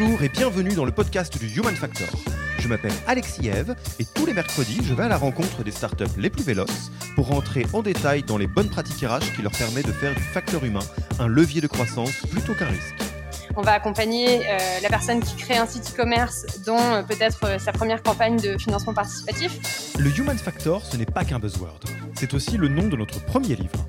Bonjour et bienvenue dans le podcast du Human Factor. Je m'appelle Alexis Eve et tous les mercredis, je vais à la rencontre des startups les plus véloces pour rentrer en détail dans les bonnes pratiques RH qui leur permettent de faire du facteur humain un levier de croissance plutôt qu'un risque. On va accompagner euh, la personne qui crée un site e-commerce dont euh, peut-être euh, sa première campagne de financement participatif. Le Human Factor, ce n'est pas qu'un buzzword. C'est aussi le nom de notre premier livre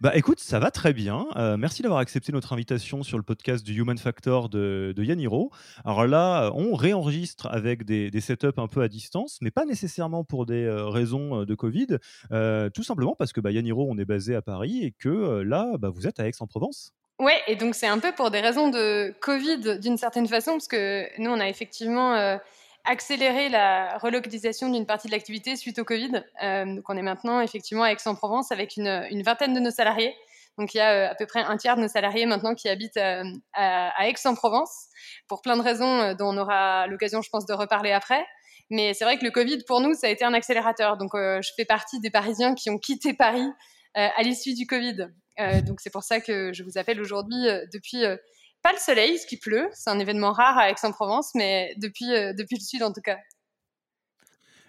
Bah écoute, ça va très bien. Euh, merci d'avoir accepté notre invitation sur le podcast du Human Factor de, de Yaniro. Alors là, on réenregistre avec des, setups un peu à distance, mais pas nécessairement pour des euh, raisons euh, de Covid, tout simplement parce que bah, Yaniro, on est basé à Paris et que là, bah, vous êtes à Aix-en-Provence. Ouais, et donc c'est un peu pour des raisons de Covid d'une certaine façon, parce que nous, on a effectivement accélérer la relocalisation d'une partie de l'activité suite au Covid. Euh, donc on est maintenant effectivement à Aix-en-Provence avec une, vingtaine de nos salariés. Donc il y a euh, à peu près un tiers de nos salariés maintenant qui habitent euh, à, Aix-en-Provence pour plein de raisons euh, dont on aura l'occasion, je pense, de reparler après. Mais c'est vrai que le Covid, pour nous, ça a été un accélérateur. Donc je fais partie des Parisiens qui ont quitté Paris à l'issue du Covid. donc c'est pour ça que je vous appelle aujourd'hui depuis pas le soleil, ce qui pleut. C'est un événement rare à Aix-en-Provence, mais depuis, euh, depuis le sud en tout cas.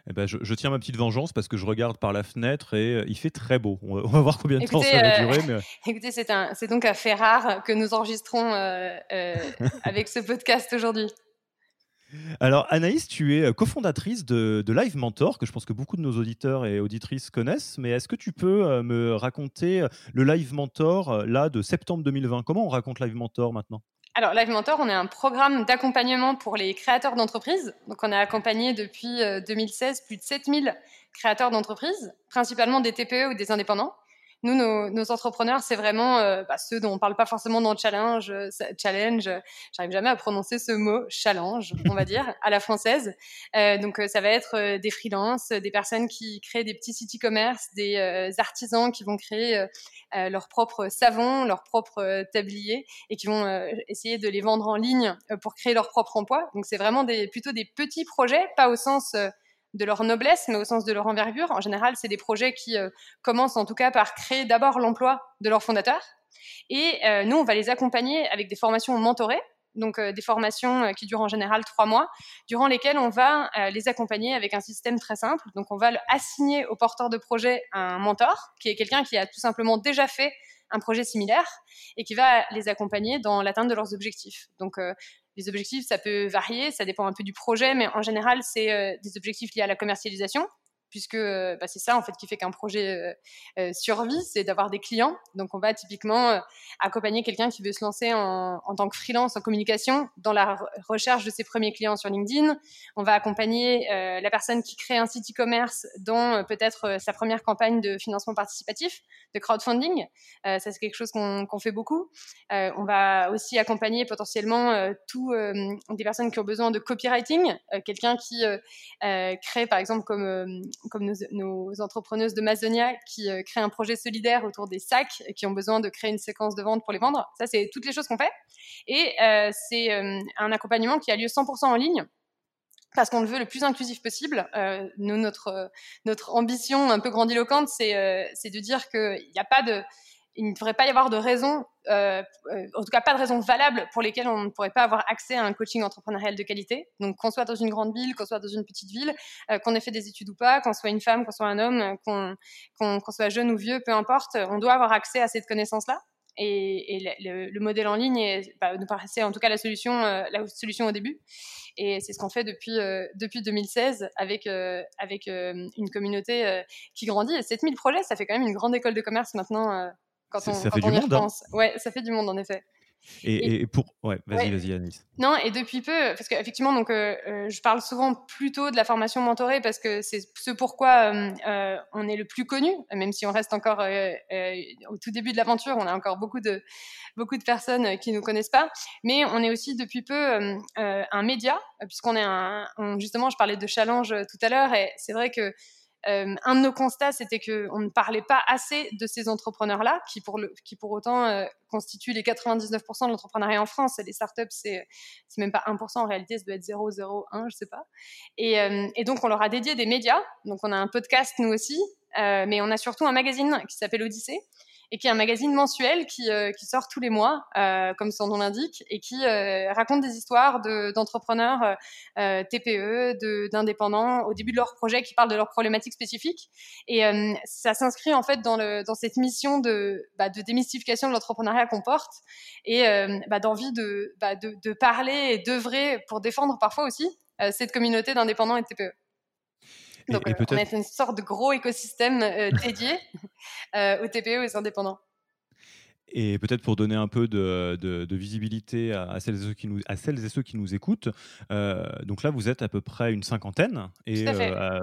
Eh ben, je, tiens ma petite vengeance parce que je regarde par la fenêtre et euh, il fait très beau. On va, voir combien de temps ça va euh, durer. Écoutez, c'est donc un fait rare que nous enregistrons avec ce podcast aujourd'hui. Alors Anaïs, tu es euh, cofondatrice de, Live Mentor, que je pense que beaucoup de nos auditeurs et auditrices connaissent, mais est-ce que tu peux euh, me raconter euh, le Live Mentor là de septembre 2020 Comment on raconte Live Mentor maintenant? Alors, Live Mentor, on est un programme d'accompagnement pour les créateurs d'entreprises. Donc, on a accompagné depuis 2016 plus de 7000 créateurs d'entreprises, principalement des TPE ou des indépendants. Nous, nos, entrepreneurs, c'est vraiment euh, bah, ceux dont on parle pas forcément dans le challenge. Euh, challenge, j'arrive jamais à prononcer ce mot challenge, on va dire, à la française. Euh, donc, ça va être des freelances, des personnes qui créent des petits sites e-commerce, des artisans qui vont créer leurs propres savons, leurs propres tabliers et qui vont essayer de les vendre en ligne pour créer leur propre emploi. Donc, c'est vraiment des, plutôt des petits projets, pas au sens de leur noblesse, mais au sens de leur envergure. En général, c'est des projets qui euh, commencent en tout cas par créer d'abord l'emploi de leurs fondateurs. Et euh, nous, on va les accompagner avec des formations mentorées, donc euh, des formations qui durent en général trois mois, durant lesquelles on va les accompagner avec un système très simple. Donc on va assigner au porteur de projet un mentor, qui est quelqu'un qui a tout simplement déjà fait un projet similaire et qui va les accompagner dans l'atteinte de leurs objectifs. Donc les objectifs, ça peut varier, ça dépend un peu du projet, mais en général, c'est euh, des objectifs liés à la commercialisation puisque euh, bah, c'est ça en fait qui fait qu'un projet euh, euh, survit, c'est d'avoir des clients. Donc on va typiquement accompagner quelqu'un qui veut se lancer en, tant que freelance en communication dans la recherche de ses premiers clients sur LinkedIn. On va accompagner la personne qui crée un site e-commerce dans peut-être sa première campagne de financement participatif, de crowdfunding. ça c'est quelque chose qu'on fait beaucoup. on va aussi accompagner potentiellement tous des personnes qui ont besoin de copywriting, quelqu'un qui crée par exemple comme comme nos, entrepreneuses de Mazonia qui euh, créent un projet solidaire autour des sacs et qui ont besoin de créer une séquence de vente pour les vendre. Ça, c'est toutes les choses qu'on fait. Et euh, c'est euh, un accompagnement qui a lieu 100% en ligne parce qu'on le veut le plus inclusif possible. notre ambition un peu grandiloquente, c'est de dire qu'il n'y a pas de il ne devrait pas y avoir de raison, euh, euh, en tout cas pas de raison valable pour lesquelles on ne pourrait pas avoir accès à un coaching entrepreneurial de qualité. Donc qu'on soit dans une grande ville, qu'on soit dans une petite ville, euh, qu'on ait fait des études ou pas, qu'on soit une femme, qu'on soit un homme, qu'on qu'on soit jeune ou vieux, peu importe, on doit avoir accès à cette connaissance-là. Et, et le, le, modèle en ligne est, bah, nous paraissait en tout cas la solution, la solution au début. Et c'est ce qu'on fait depuis, depuis 2016 avec, avec une communauté qui grandit. Et 7000 projets, ça fait quand même une grande école de commerce maintenant ça, fait du monde, hein. Ouais, ça fait du monde en effet. Et, pour. Ouais, vas-y, vas-y, Anis. Non, et depuis peu, parce qu'effectivement, donc, euh, euh, je parle souvent plutôt de la formation mentorée parce que c'est ce pourquoi euh, on est le plus connu, même si on reste encore au tout début de l'aventure, on a encore beaucoup de, beaucoup de personnes qui ne nous connaissent pas. Mais on est aussi depuis peu un média, puisqu'on est un. justement, je parlais de challenge tout à l'heure, et c'est vrai que euh, un de nos constats, c'était qu'on ne parlait pas assez de ces entrepreneurs-là, qui pour, qui pour autant euh, constituent les 99% de l'entrepreneuriat en France. Et les startups, c'est, c'est même pas 1%, en réalité, ça doit être 0,01, je sais pas. Et, euh, et, donc, on leur a dédié des médias. Donc, on a un podcast, nous aussi, mais on a surtout un magazine qui s'appelle Odyssée, et qui est un magazine mensuel qui, euh, qui sort tous les mois, euh, comme son nom l'indique, et qui euh, raconte des histoires d'entrepreneurs TPE, d'indépendants au début de leur projet, qui parlent de leurs problématiques spécifiques. Et ça s'inscrit en fait dans, le, dans cette mission de, bah, de démystification de l'entrepreneuriat qu'on porte et bah, d'envie de, bah, de, de parler et d'œuvrer pour défendre parfois aussi cette communauté d'indépendants et de TPE. Donc, euh, on est une sorte de gros écosystème euh, dédié euh, aux TPE et aux indépendants. Et peut-être pour donner un peu de, de, visibilité à, celles et ceux qui nous, à celles et ceux qui nous écoutent, donc là, vous êtes à peu près une cinquantaine et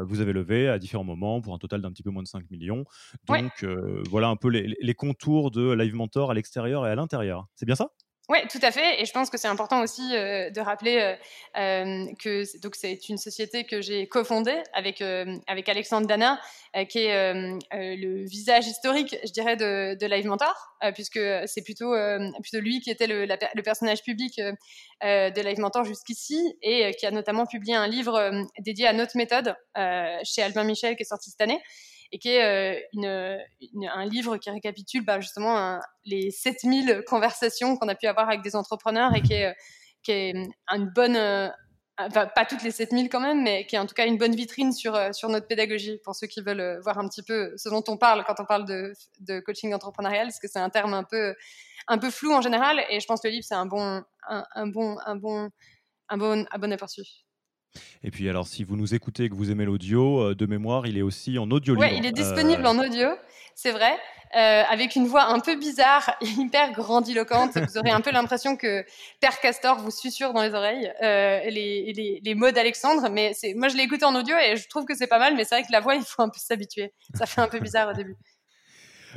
vous avez levé à différents moments pour un total d'un petit peu moins de 5 millions. Donc voilà un peu les, les, contours de Live Mentor à l'extérieur et à l'intérieur. C'est bien ça? Oui, tout à fait. Et je pense que c'est important aussi euh, de rappeler euh, euh, que c'est une société que j'ai cofondée avec avec Alexandre Dana, qui est le visage historique, je dirais, de, Live Mentor, puisque c'est plutôt plutôt lui qui était le, le personnage public de Live Mentor jusqu'ici et qui a notamment publié un livre dédié à notre méthode chez Albin Michel qui est sorti cette année et qui est euh, un livre qui récapitule bah, justement les 7000 conversations qu'on a pu avoir avec des entrepreneurs et qui est, qui est une bonne, euh, pas toutes les 7000 quand même, mais qui est en tout cas une bonne vitrine sur, euh, notre pédagogie pour ceux qui veulent voir un petit peu ce dont on parle quand on parle de, coaching entrepreneurial, parce que c'est un terme un peu, un flou en général, et je pense que le livre, c'est un bon, un, un, bon, un, bon, un, bon, un bon aperçu. Et puis alors, si vous nous écoutez et que vous aimez l'audio, euh, de mémoire, il est aussi en audio Oui, il est disponible en audio, c'est vrai, euh, avec une voix un peu bizarre, hyper grandiloquente. vous aurez un peu l'impression que Père Castor vous susurre dans les oreilles euh, les, les, les, mots d'Alexandre. Mais moi, je l'ai écouté en audio et je trouve que c'est pas mal, mais c'est vrai que la voix, il faut un peu s'habituer. Ça fait un peu bizarre au début.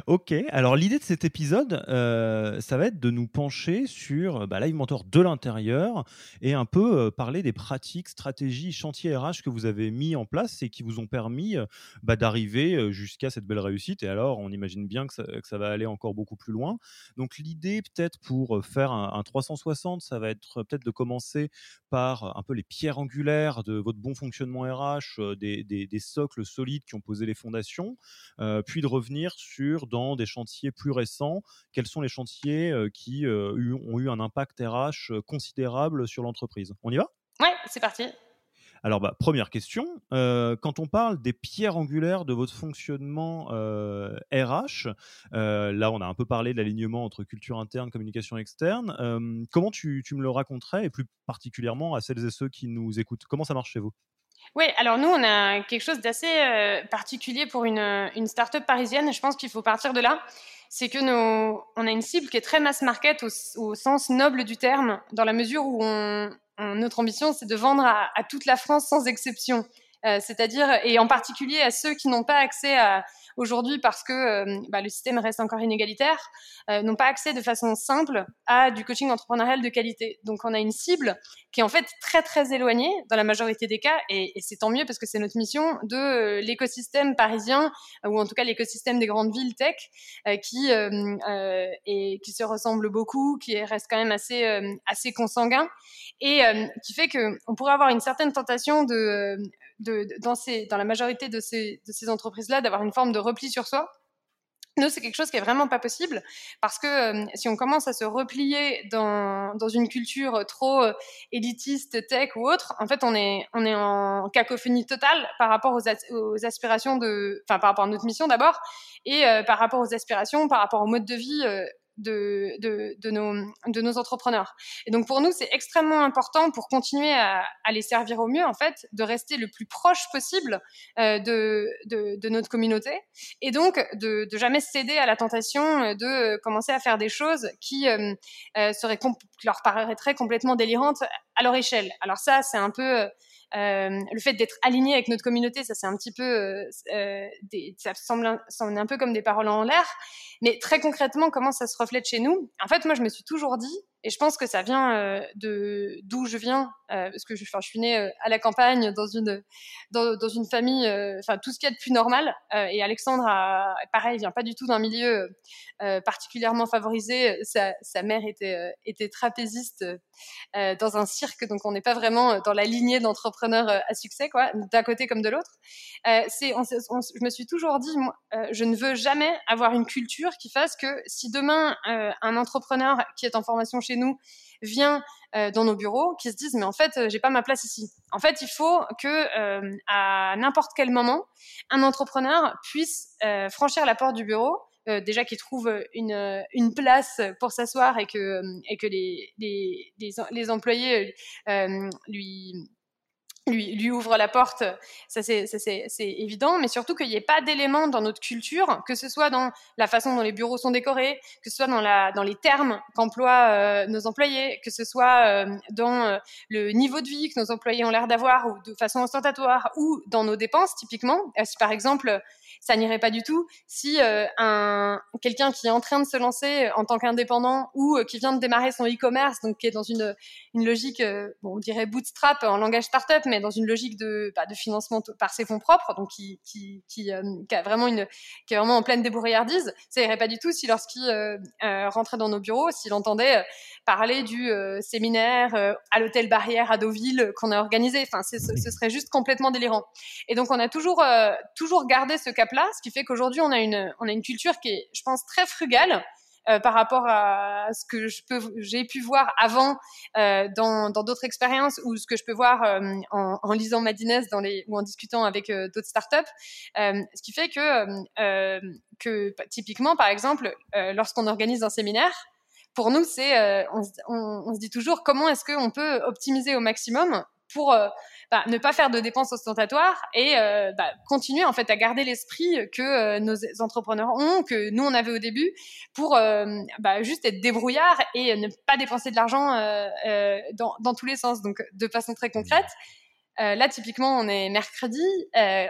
Ok, alors l'idée de cet épisode, euh, ça va être de nous pencher sur bah, de l'intérieur et un peu euh, parler des pratiques, stratégies, chantiers RH que vous avez mis en place et qui vous ont permis euh, bah, d'arriver jusqu'à cette belle réussite. Et alors, on imagine bien que ça, va aller encore beaucoup plus loin. Donc l'idée, peut-être pour faire un, 360, ça va être peut-être de commencer par un peu les pierres angulaires de votre bon fonctionnement RH, des socles solides qui ont posé les fondations, puis de revenir sur dans des chantiers plus récents. Quels sont les chantiers euh, qui euh, ont eu un impact RH euh, considérable sur l'entreprise? On y va? Ouais, c'est parti. Alors, bah, première question, quand on parle des pierres angulaires de votre fonctionnement RH, là on a un peu parlé de l'alignement entre culture interne, communication externe, comment tu, tu, me le raconterais, et plus particulièrement à celles et ceux qui nous écoutent? Comment ça marche chez vous? Oui, alors nous, on a quelque chose d'assez euh, particulier pour une, une start-up parisienne. Je pense qu'il faut partir de là. C'est que nos, on a une cible qui est très mass market au, sens noble du terme, dans la mesure où notre ambition, c'est de vendre à, toute la France sans exception. Euh, c'est-à-dire, et en particulier à ceux qui n'ont pas accès à, aujourd'hui parce que euh, bah, le système reste encore inégalitaire, euh, n'ont pas accès de façon simple à du coaching entrepreneurial de qualité. Donc on a une cible qui est en fait très très éloignée dans la majorité des cas, et, et c'est tant mieux parce que c'est notre mission de euh, l'écosystème parisien ou en tout cas l'écosystème des grandes villes tech qui et qui se ressemble beaucoup, qui reste quand même assez assez consanguin et qui fait que on pourrait avoir une certaine tentation de dans, la majorité de ces, entreprises-là, d'avoir une forme de repli sur soi. Nous, c'est quelque chose qui est vraiment pas possible parce que euh, si on commence à se replier dans, une culture trop euh, élitiste, tech ou autre, en fait, on est, en cacophonie totale par rapport aux, aux aspirations de, enfin, par rapport à notre mission d'abord et euh, par rapport aux aspirations, par rapport au mode de vie de, nos, entrepreneurs. Et donc pour nous, c'est extrêmement important pour continuer à, les servir au mieux, en fait, de rester le plus proche possible euh, de, notre communauté et donc de, jamais céder à la tentation de commencer à faire des choses qui euh, euh, leur paraîtraient complètement délirantes à leur échelle. Alors ça, c'est un peu euh, le fait d'être aligné avec notre communauté, ça c'est un petit peu, euh, euh, ça semble un peu comme des paroles en l'air, mais très concrètement, comment ça se reflète chez nous? En fait, moi, je me suis toujours dit, et je pense que ça vient euh, de d'où je viens, euh, parce que je, suis née euh, à la campagne, dans une dans, une famille, enfin tout ce qu'il y a de plus normal. et Alexandre, a, pareil, vient pas du tout d'un milieu particulièrement favorisé. Sa, mère était était trapéziste dans un cirque, donc on n'est pas vraiment dans la lignée d'entrepreneurs à succès, quoi, d'un côté comme de l'autre. c'est, je me suis toujours dit, moi, je ne veux jamais avoir une culture qui fasse que si demain un entrepreneur qui est en formation chez nous vient euh, dans nos bureaux, qui se disent mais en fait euh, j'ai pas ma place ici. En fait, il faut que euh, à n'importe quel moment, un entrepreneur puisse franchir la porte du bureau. déjà qu'il trouve une, une place pour s'asseoir et que, et que les, les, les, les employés lui, lui, lui ouvre la porte, ça c'est évident, mais surtout qu'il n'y ait pas d'éléments dans notre culture, que ce soit dans la façon dont les bureaux sont décorés, que ce soit dans, la, dans les termes qu'emploient euh, nos employés, que ce soit euh, dans euh, le niveau de vie que nos employés ont l'air d'avoir ou de façon ostentatoire, ou dans nos dépenses typiquement. si par exemple ça n'irait pas du tout si euh, un quelqu'un qui est en train de se lancer en tant qu'indépendant ou euh, qui vient de démarrer son e-commerce, donc qui est dans une logique, euh, on dirait bootstrap en langage startup, mais dans une logique de bah, financement par ses fonds propres, donc qui a vraiment une qui est vraiment en pleine débrouillardise, ça irait pas du tout si lorsqu'il rentrait dans nos bureaux, s'il entendait parler du séminaire à l'hôtel Barrière à Deauville qu'on a organisé. Enfin, ce serait juste complètement délirant. Et donc on a toujours toujours gardé ce cap ce qui fait qu'aujourd'hui on a une on a une culture qui est, je pense, très frugale. Euh, par rapport à ce que je peux, j'ai pu voir avant euh, dans d'autres expériences ou ce que je peux voir euh, en, lisant Madines dans les ou en discutant avec d'autres startups, ce qui fait que que bah, typiquement par exemple lorsqu'on organise un séminaire, pour nous c'est on, on, on, se dit toujours comment est-ce qu'on peut optimiser au maximum pour bah, ne pas faire de dépenses ostentatoires et euh, bah, continuer en fait à garder l'esprit que euh, nos entrepreneurs ont, que nous on avait au début, pour euh, bah, juste être débrouillard et ne pas dépenser de l'argent dans, dans, tous les sens. Donc de façon très concrète. là, typiquement, on est mercredi,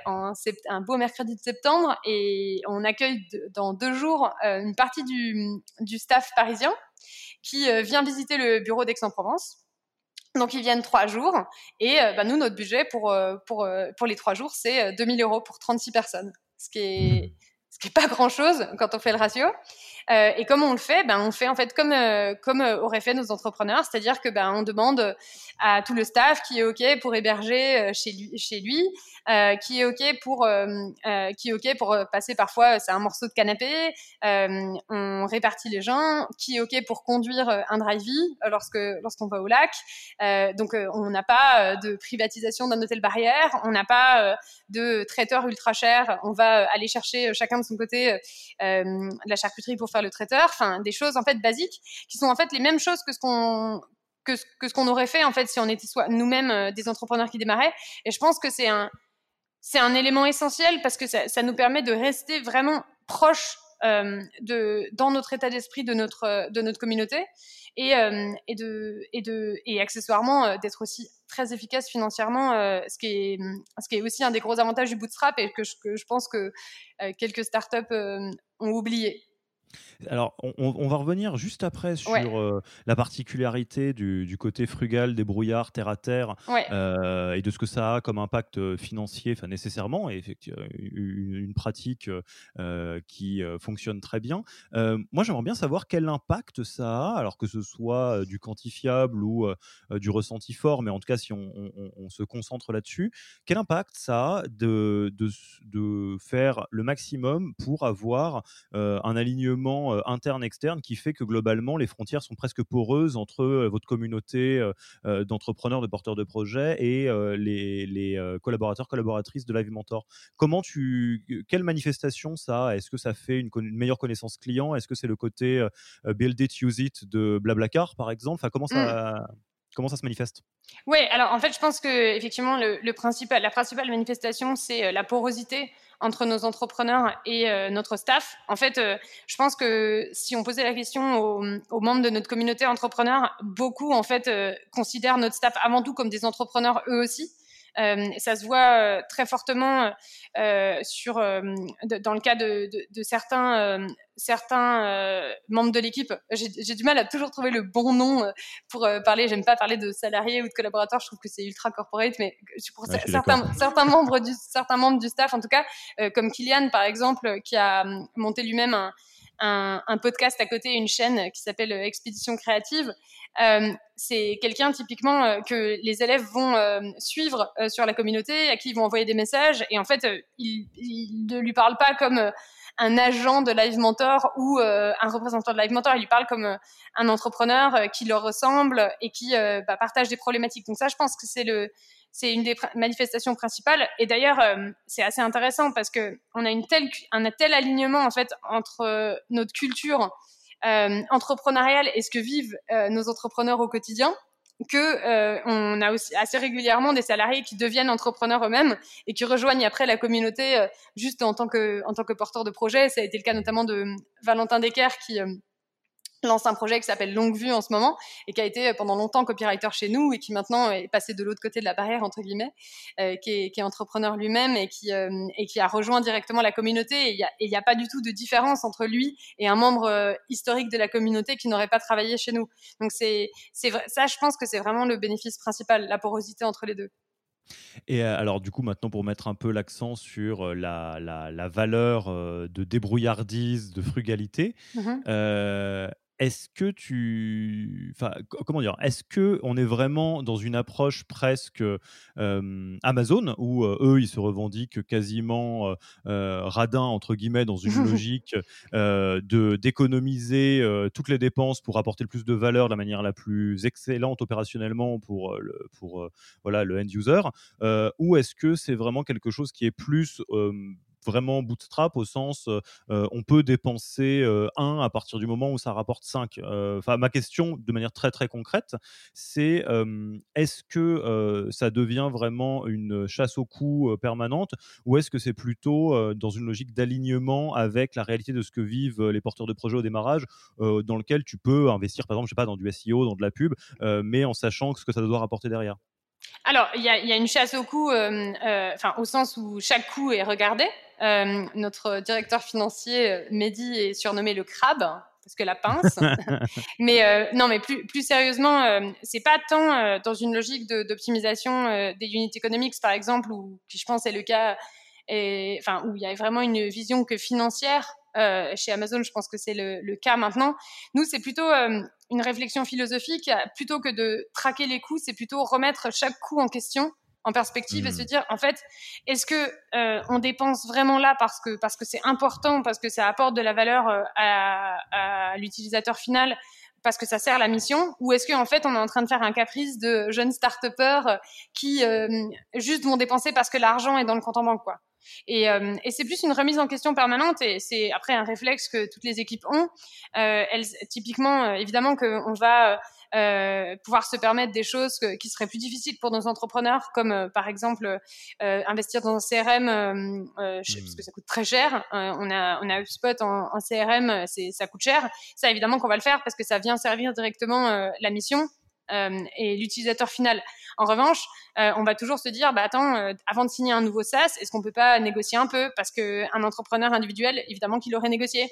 en un beau mercredi de septembre, et on accueille dans deux jours une partie du, du staff parisien qui vient visiter le bureau d'Aix-en-Provence. Donc ils viennent trois jours et euh, bah, nous notre budget pour euh, pour euh, pour les trois jours c'est 2000 euros pour 36 personnes, ce qui est ce qui est pas grand chose quand on fait le ratio. Euh, et comme on le fait, ben on fait en fait comme euh, comme auraient fait nos entrepreneurs, c'est-à-dire que ben on demande à tout le staff qui est ok pour héberger chez lui chez lui, euh, qui est ok pour qui est ok pour passer parfois c'est un morceau de canapé, on répartit les gens, qui est ok pour conduire un drive lorsque lorsqu'on va au lac. donc on n'a pas de privatisation d'un hôtel barrière, on n'a pas de traiteur ultra cher, on va aller chercher chacun de son côté la charcuterie pour faire le traiteur, enfin des choses en fait basiques qui sont en fait les mêmes choses que ce qu'on que, que ce qu'on aurait fait en fait si on était soit nous-mêmes euh, des entrepreneurs qui démarraient. Et je pense que c'est un c'est un élément essentiel parce que ça, nous permet de rester vraiment proche euh, de dans notre état d'esprit de notre de notre communauté et euh, et de et de et accessoirement d'être aussi très efficace financièrement, ce qui est ce qui est aussi un des gros avantages du bootstrap et que je pense que quelques startups ont oublié. Alors, on, va revenir juste après sur euh, la particularité du, côté frugal, des brouillards, terre à terre, euh, et de ce que ça a comme impact euh, financier, enfin nécessairement, et effectivement, une, pratique qui fonctionne très bien. moi, j'aimerais bien savoir quel impact ça a, alors que ce soit du quantifiable ou du ressenti fort, mais en tout cas, si on, se concentre là-dessus, quel impact ça a de, de faire le maximum pour avoir un alignement euh, interne-externe qui fait que globalement, les frontières sont presque poreuses entre euh, votre communauté euh, d'entrepreneurs, de porteurs de projets et les, collaborateurs, collaboratrices de Live Mentor. Comment tu, quelle manifestation ça Est-ce que ça fait une, meilleure connaissance client? Est-ce que c'est le côté build it, use it de Blablacar, par exemple? Enfin, comment ça, mmh. Comment ça se manifeste? Oui, alors en fait, je pense que effectivement, le, principal, la principale manifestation, c'est la porosité entre nos entrepreneurs et euh, notre staff. En fait, euh, je pense que si on posait la question aux, membres de notre communauté entrepreneur, beaucoup en fait euh, considèrent notre staff avant tout comme des entrepreneurs eux aussi. Euh, ça se voit euh, très fortement euh, sur, dans le cas de, de, de certains, certains membres de l'équipe. J'ai du mal à toujours trouver le bon nom pour parler. J'aime pas parler de salariés ou de collaborateurs. Je trouve que c'est ultra corporate, mais pour certains, certains membres du certains membres du staff, en tout cas, comme Kylian par exemple, qui a monté lui-même un un, podcast à côté, une chaîne qui s'appelle Expédition Créative. Euh, c'est quelqu'un typiquement euh, que les élèves vont euh, suivre sur la communauté, à qui ils vont envoyer des messages, et en fait, ils, ne lui parlent pas comme un agent de Live Mentor ou un représentant de Live Mentor. Il lui parle comme un entrepreneur qui leur ressemble et qui bah, partage des problématiques. Donc ça, je pense que c'est le c'est une des manifestations principales. Et d'ailleurs, c'est assez intéressant parce que on a une telle, un tel alignement en fait entre notre culture entrepreneuriale et ce que vivent nos entrepreneurs au quotidien que on a aussi assez régulièrement des salariés qui deviennent entrepreneurs eux-mêmes et qui rejoignent après la communauté juste en tant que en tant que porteur de projet. Ça a été le cas notamment de Valentin Decker qui lance un projet qui s'appelle Longue Vue en ce moment et qui a été pendant longtemps copywriter chez nous et qui maintenant est passé de l'autre côté de la barrière entre guillemets, euh, qui, est, qui, est, entrepreneur lui-même et qui euh, et qui a rejoint directement la communauté. Et il n'y a, a, pas du tout de différence entre lui et un membre euh, historique de la communauté qui n'aurait pas travaillé chez nous. Donc c'est c'est ça, je pense que c'est vraiment le bénéfice principal, la porosité entre les deux. Et alors du coup maintenant pour mettre un peu l'accent sur la, la, la valeur de débrouillardise, de frugalité, mmh est-ce que tu, enfin, comment dire, est-ce que on est vraiment dans une approche presque Amazon où eux ils se revendiquent quasiment radin entre guillemets dans une logique de d'économiser toutes les dépenses pour apporter le plus de valeur de la manière la plus excellente opérationnellement pour le, pour voilà le end user, ou est-ce que c'est vraiment quelque chose qui est plus vraiment bootstrap au sens on peut dépenser 1 à partir du moment où ça rapporte 5. Enfin, ma question de manière très très concrète, c'est est-ce que ça devient vraiment une chasse au coût permanente ou est-ce que c'est plutôt dans une logique d'alignement avec la réalité de ce que vivent les porteurs de projets au démarrage, dans lequel tu peux investir par exemple, je sais pas, dans du SEO, dans de la pub, mais en sachant ce que ça doit rapporter derrière? Alors, il y a, une chasse au coût, au sens où chaque coût est regardé. Euh, notre directeur financier, euh, Mehdi, est surnommé le crabe parce que la pince. mais euh, non, mais plus, plus sérieusement, c'est pas tant dans une logique d'optimisation des unités économiques, par exemple, qui je pense est le cas, et, enfin où il y a vraiment une vision que financière. chez Amazon, je pense que c'est le, le, cas maintenant. Nous, c'est plutôt une réflexion philosophique. Plutôt que de traquer les coûts, c'est plutôt remettre chaque coût en question en perspective et se hmm. dire en fait est-ce que euh, on dépense vraiment là parce que parce que c'est important parce que ça apporte de la valeur euh, à, à l'utilisateur final parce que ça sert la mission ou est-ce qu'en fait on est en train de faire un caprice de jeunes start qui euh, juste vont dépenser parce que l'argent est dans le compte en banque quoi et, euh, et c'est plus une remise en question permanente et c'est après un réflexe que toutes les équipes ont. Euh, elles, typiquement, euh, évidemment qu'on va euh, pouvoir se permettre des choses qui seraient plus difficiles pour nos entrepreneurs, comme euh, par exemple euh, investir dans un CRM, mmh. parce que ça coûte très cher. on a on a HubSpot en, en CRM, c'est ça coûte cher. Ça évidemment qu'on va le faire parce que ça vient servir directement la mission. et l'utilisateur final. En revanche, on va toujours se dire, bah attends, avant de signer un nouveau SaaS, est-ce qu'on peut pas négocier un peu? Parce que un entrepreneur individuel, évidemment qu'il aurait négocié.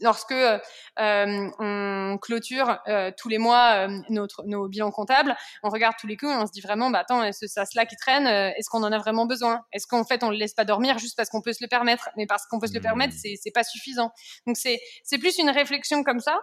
Lorsque euh, on clôture euh, tous les mois euh, notre, nos bilans comptables, on regarde tous les coups et on se dit vraiment, bah attends, est-ce ça cela qui traîne Est-ce qu'on en a vraiment besoin? Est-ce qu'en fait on le laisse pas dormir juste parce qu'on peut se le permettre? Mais parce qu'on peut se le permettre, mmh. c'est pas suffisant. Donc c'est c'est plus une réflexion comme ça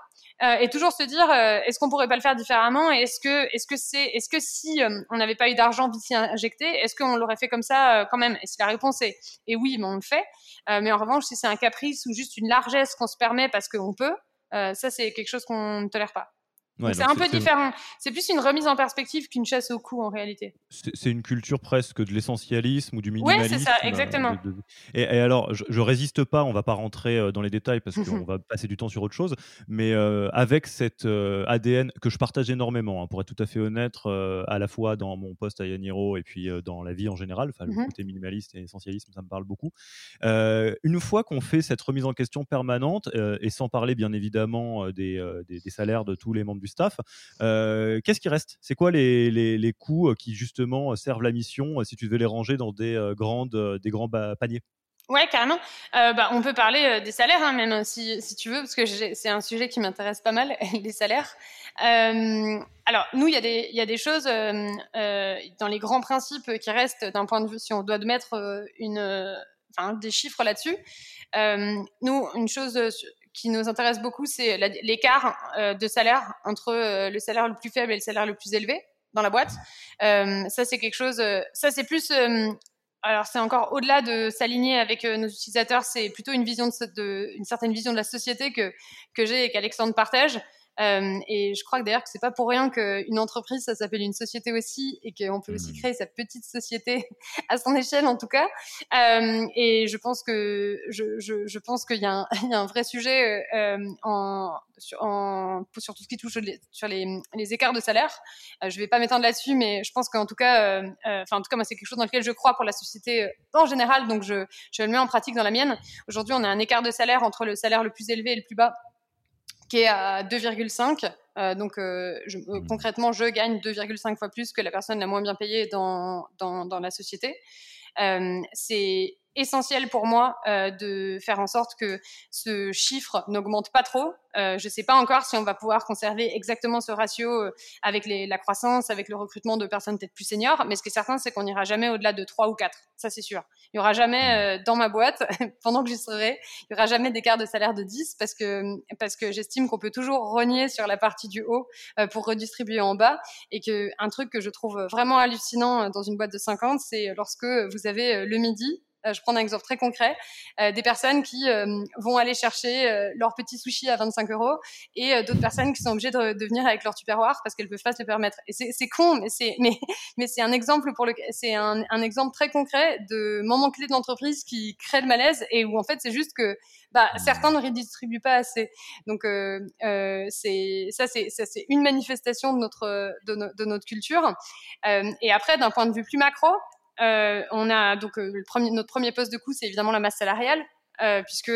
et toujours se dire, est-ce qu'on pourrait pas le faire différemment? Est-ce que est-ce que c'est est-ce que si on n'avait pas eu d'argent vite injecté, est-ce qu'on l'aurait fait comme ça quand même? Et si la réponse est et oui, ben on le fait. mais en revanche, si c'est un caprice ou juste une largesse qu'on se permet parce qu'on peut, euh, ça c'est quelque chose qu'on ne tolère pas c'est un peu différent. C'est plus une remise en perspective qu'une chasse au cou en réalité. C'est une culture presque de l'essentialisme ou du minimalisme. Oui, c'est ça, exactement. Et, alors, je, je, résiste pas, on va pas rentrer euh, dans les détails parce qu'on va passer du temps sur autre chose, mais euh, avec cet euh, ADN que je partage énormément, hein, pour être tout à fait honnête, à la fois dans mon poste à Yaniro et puis dans la vie en général, enfin, le mmh côté minimaliste et essentialisme, ça me parle beaucoup. une fois qu'on fait cette remise en question permanente, et sans parler bien évidemment des, des, des salaires de tous les membres du staff. Euh, qu'est-ce qui reste? C'est quoi les, les, coûts euh, qui justement servent la mission euh, si tu devais les ranger dans des, grandes, des grands paniers? Ouais, carrément. bah, on peut parler des salaires, hein, même si, si, tu veux, parce que c'est un sujet qui m'intéresse pas mal, les salaires. alors, nous, il y, y, a des choses dans les grands principes qui restent d'un point de vue, si on doit mettre une, des chiffres là-dessus. nous, une chose qui nous intéresse beaucoup, c'est l'écart euh, de salaire entre euh, le salaire le plus faible et le salaire le plus élevé dans la boîte. Euh, ça, c'est quelque chose. ça, c'est plus. alors, c'est encore au-delà de s'aligner avec nos utilisateurs. C'est plutôt une vision de, de, une certaine vision de la société que que j'ai et qu'Alexandre partage. Euh, et je crois que d'ailleurs que c'est pas pour rien qu'une entreprise, ça s'appelle une société aussi, et qu'on peut aussi mmh. créer sa petite société à son échelle en tout cas. Euh, et je pense que je, je, je pense qu'il y, y, a un vrai sujet euh, en, sur, en, sur tout ce qui touche sur les, les écarts de salaire. Euh, je vais pas m'étendre là-dessus, mais je pense qu'en tout cas, euh, enfin en tout cas moi c'est quelque chose dans lequel je crois pour la société en général, donc je, je le mets en pratique dans la mienne. Aujourd'hui, on a un écart de salaire entre le salaire le plus élevé et le plus bas qui est à 2,5. Euh, donc euh, je, euh, mmh. concrètement, je gagne 2,5 fois plus que la personne la moins bien payée dans, dans, dans la société. c'est essentiel pour moi de faire en sorte que ce chiffre n'augmente pas trop. Euh, je ne sais pas encore si on va pouvoir conserver exactement ce ratio euh, avec la croissance, avec le recrutement de personnes peut-être plus seniors, mais ce qui est certain, c'est qu'on n'ira jamais au-delà de 3 ou 4, ça c'est sûr. Il n'y aura jamais euh, dans ma boîte, pendant que j'y serai, il n'y aura jamais d'écart de salaire de 10 parce que, parce que j'estime qu'on peut toujours renier sur la partie du haut pour redistribuer en bas. Et que un truc que je trouve vraiment hallucinant dans une boîte de 50, c'est lorsque vous avez le midi euh, je prends un exemple très concret, euh, des personnes qui euh, vont aller chercher leur petit sushi à 25 euros et d'autres personnes qui sont obligées de, de, venir avec leur tupperware parce qu'elles peuvent pas se le permettre. Et c'est con, mais c'est mais mais c'est un exemple pour le c'est un, un, exemple très concret de moment clé de l'entreprise qui crée le malaise et où en fait c'est juste que bah, certains ne redistribuent pas assez. Donc euh, euh, c'est ça c'est ça c'est une manifestation de notre de, de notre culture. Euh, et après d'un point de vue plus macro, euh, on a donc euh, notre premier poste de coût, c'est évidemment la masse salariale, euh, puisque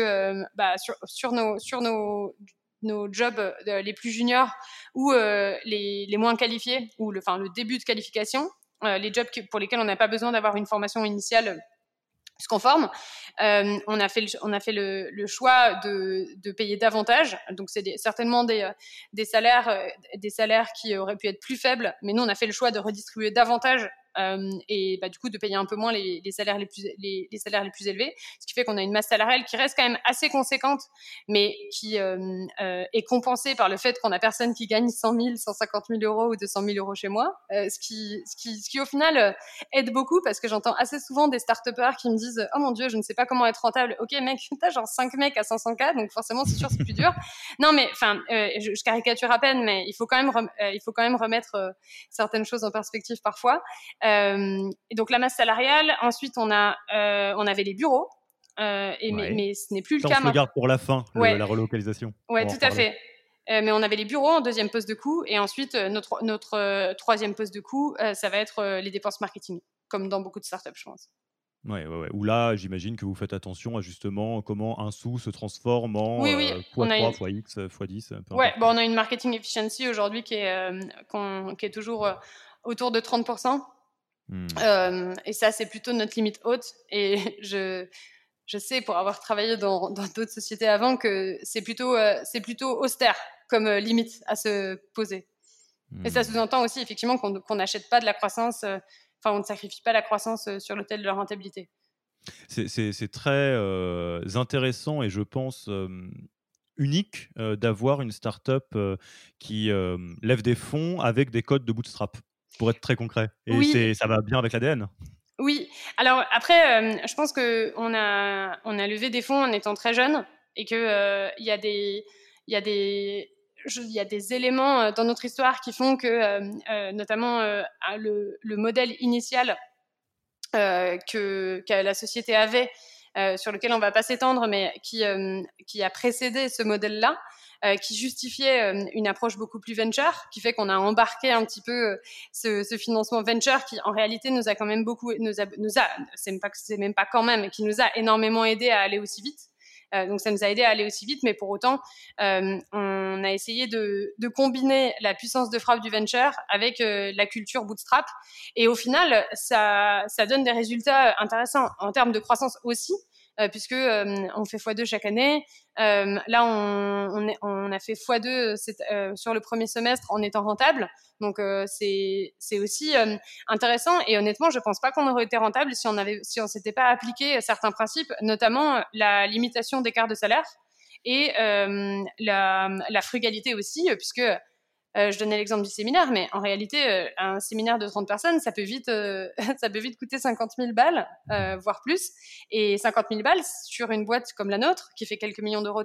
bah, sur, nos, sur nos, nos jobs les plus juniors ou les, les, moins qualifiés, ou le, enfin, le début de qualification, les jobs pour lesquels on n'a pas besoin d'avoir une formation initiale plus conforme, euh, on a fait le, on a fait le, choix de, de, payer davantage. Donc c'est certainement des, des salaires des salaires qui auraient pu être plus faibles, mais nous on a fait le choix de redistribuer davantage euh, et bah, du coup de payer un peu moins les, les salaires les plus les, les, salaires les plus élevés, ce qui fait qu'on a une masse salariale qui reste quand même assez conséquente, mais qui euh, euh, est compensée par le fait qu'on a personne qui gagne 100 000, 150 000 euros ou 200 000 euros chez moi, euh, ce qui ce qui ce qui au final euh, aide beaucoup parce que j'entends assez souvent des start qui me disent oh mon dieu je ne sais pas comment être rentable, ok mec t'as genre 5 mecs à 500 k donc forcément c'est sûr c'est plus dur. Non mais enfin je, je, caricature à peine mais il faut quand même il faut quand même remettre certaines choses en perspective parfois. Euh, et donc la masse salariale. Ensuite, on a, euh, on avait les bureaux. Euh, mais, ce n'est plus le cas. On se regarde pour la fin, la relocalisation. Ouais, tout à fait. mais on avait les bureaux en deuxième poste de coût. Et ensuite, notre, notre troisième poste de coût, ça va être les dépenses marketing, comme dans beaucoup de startups, je pense. Ouais, ouais, ouais. Ou là, j'imagine que vous faites attention à justement comment un sou se transforme en oui, oui. fois 3, fois X, fois 10. Ouais, bon, on a une marketing efficiency aujourd'hui qui, est, qui est toujours autour de 30%. Hmm. Euh, et ça, c'est plutôt notre limite haute. Et je, je sais pour avoir travaillé dans d'autres sociétés avant que c'est plutôt, c'est plutôt austère comme limite à se poser. Et ça hmm. sous-entend aussi effectivement qu'on n'achète pas de la croissance, enfin on ne sacrifie pas la croissance sur l'autel de la rentabilité. C'est très intéressant et je pense unique d'avoir une startup qui lève des fonds avec des codes de bootstrap, pour être très concret. Et ça va bien avec l'ADN. Oui, alors après, je pense qu'on a, on a levé des fonds en étant très jeune et qu'il il y, a des, y, a des, y a des éléments dans notre histoire qui font que, notamment, le, le, modèle initial que, que, la société avait euh, sur lequel on va pas s'étendre, mais qui, euh, qui a précédé ce modèle-là, euh, qui justifiait une approche beaucoup plus venture, qui fait qu'on a embarqué un petit peu ce, ce, financement venture qui, en réalité, nous a quand même beaucoup, nous a, c'est même pas, même pas quand même, qui nous a énormément aidé à aller aussi vite. Euh, donc ça nous a aidé à aller aussi vite, mais pour autant, euh, on a essayé de, combiner la puissance de frappe du venture avec euh, la culture bootstrap. Et au final, ça donne des résultats intéressants en termes de croissance aussi. Euh, puisque euh, on fait x2 chaque année. Euh, là, on, on, a fait x2 sur le premier semestre en étant rentable. Donc c'est aussi intéressant et honnêtement, je pense pas qu'on aurait été rentable si on avait si on s'était pas appliqué certains principes, notamment la limitation d'écart de salaire et la, la, frugalité aussi, puisque euh, je donnais l'exemple du séminaire, mais en réalité, euh, un séminaire de 30 personnes, ça peut vite, euh, ça peut vite coûter 50 000 balles, voire plus. Et 50 000 balles sur une boîte comme la nôtre, qui fait quelques millions d'euros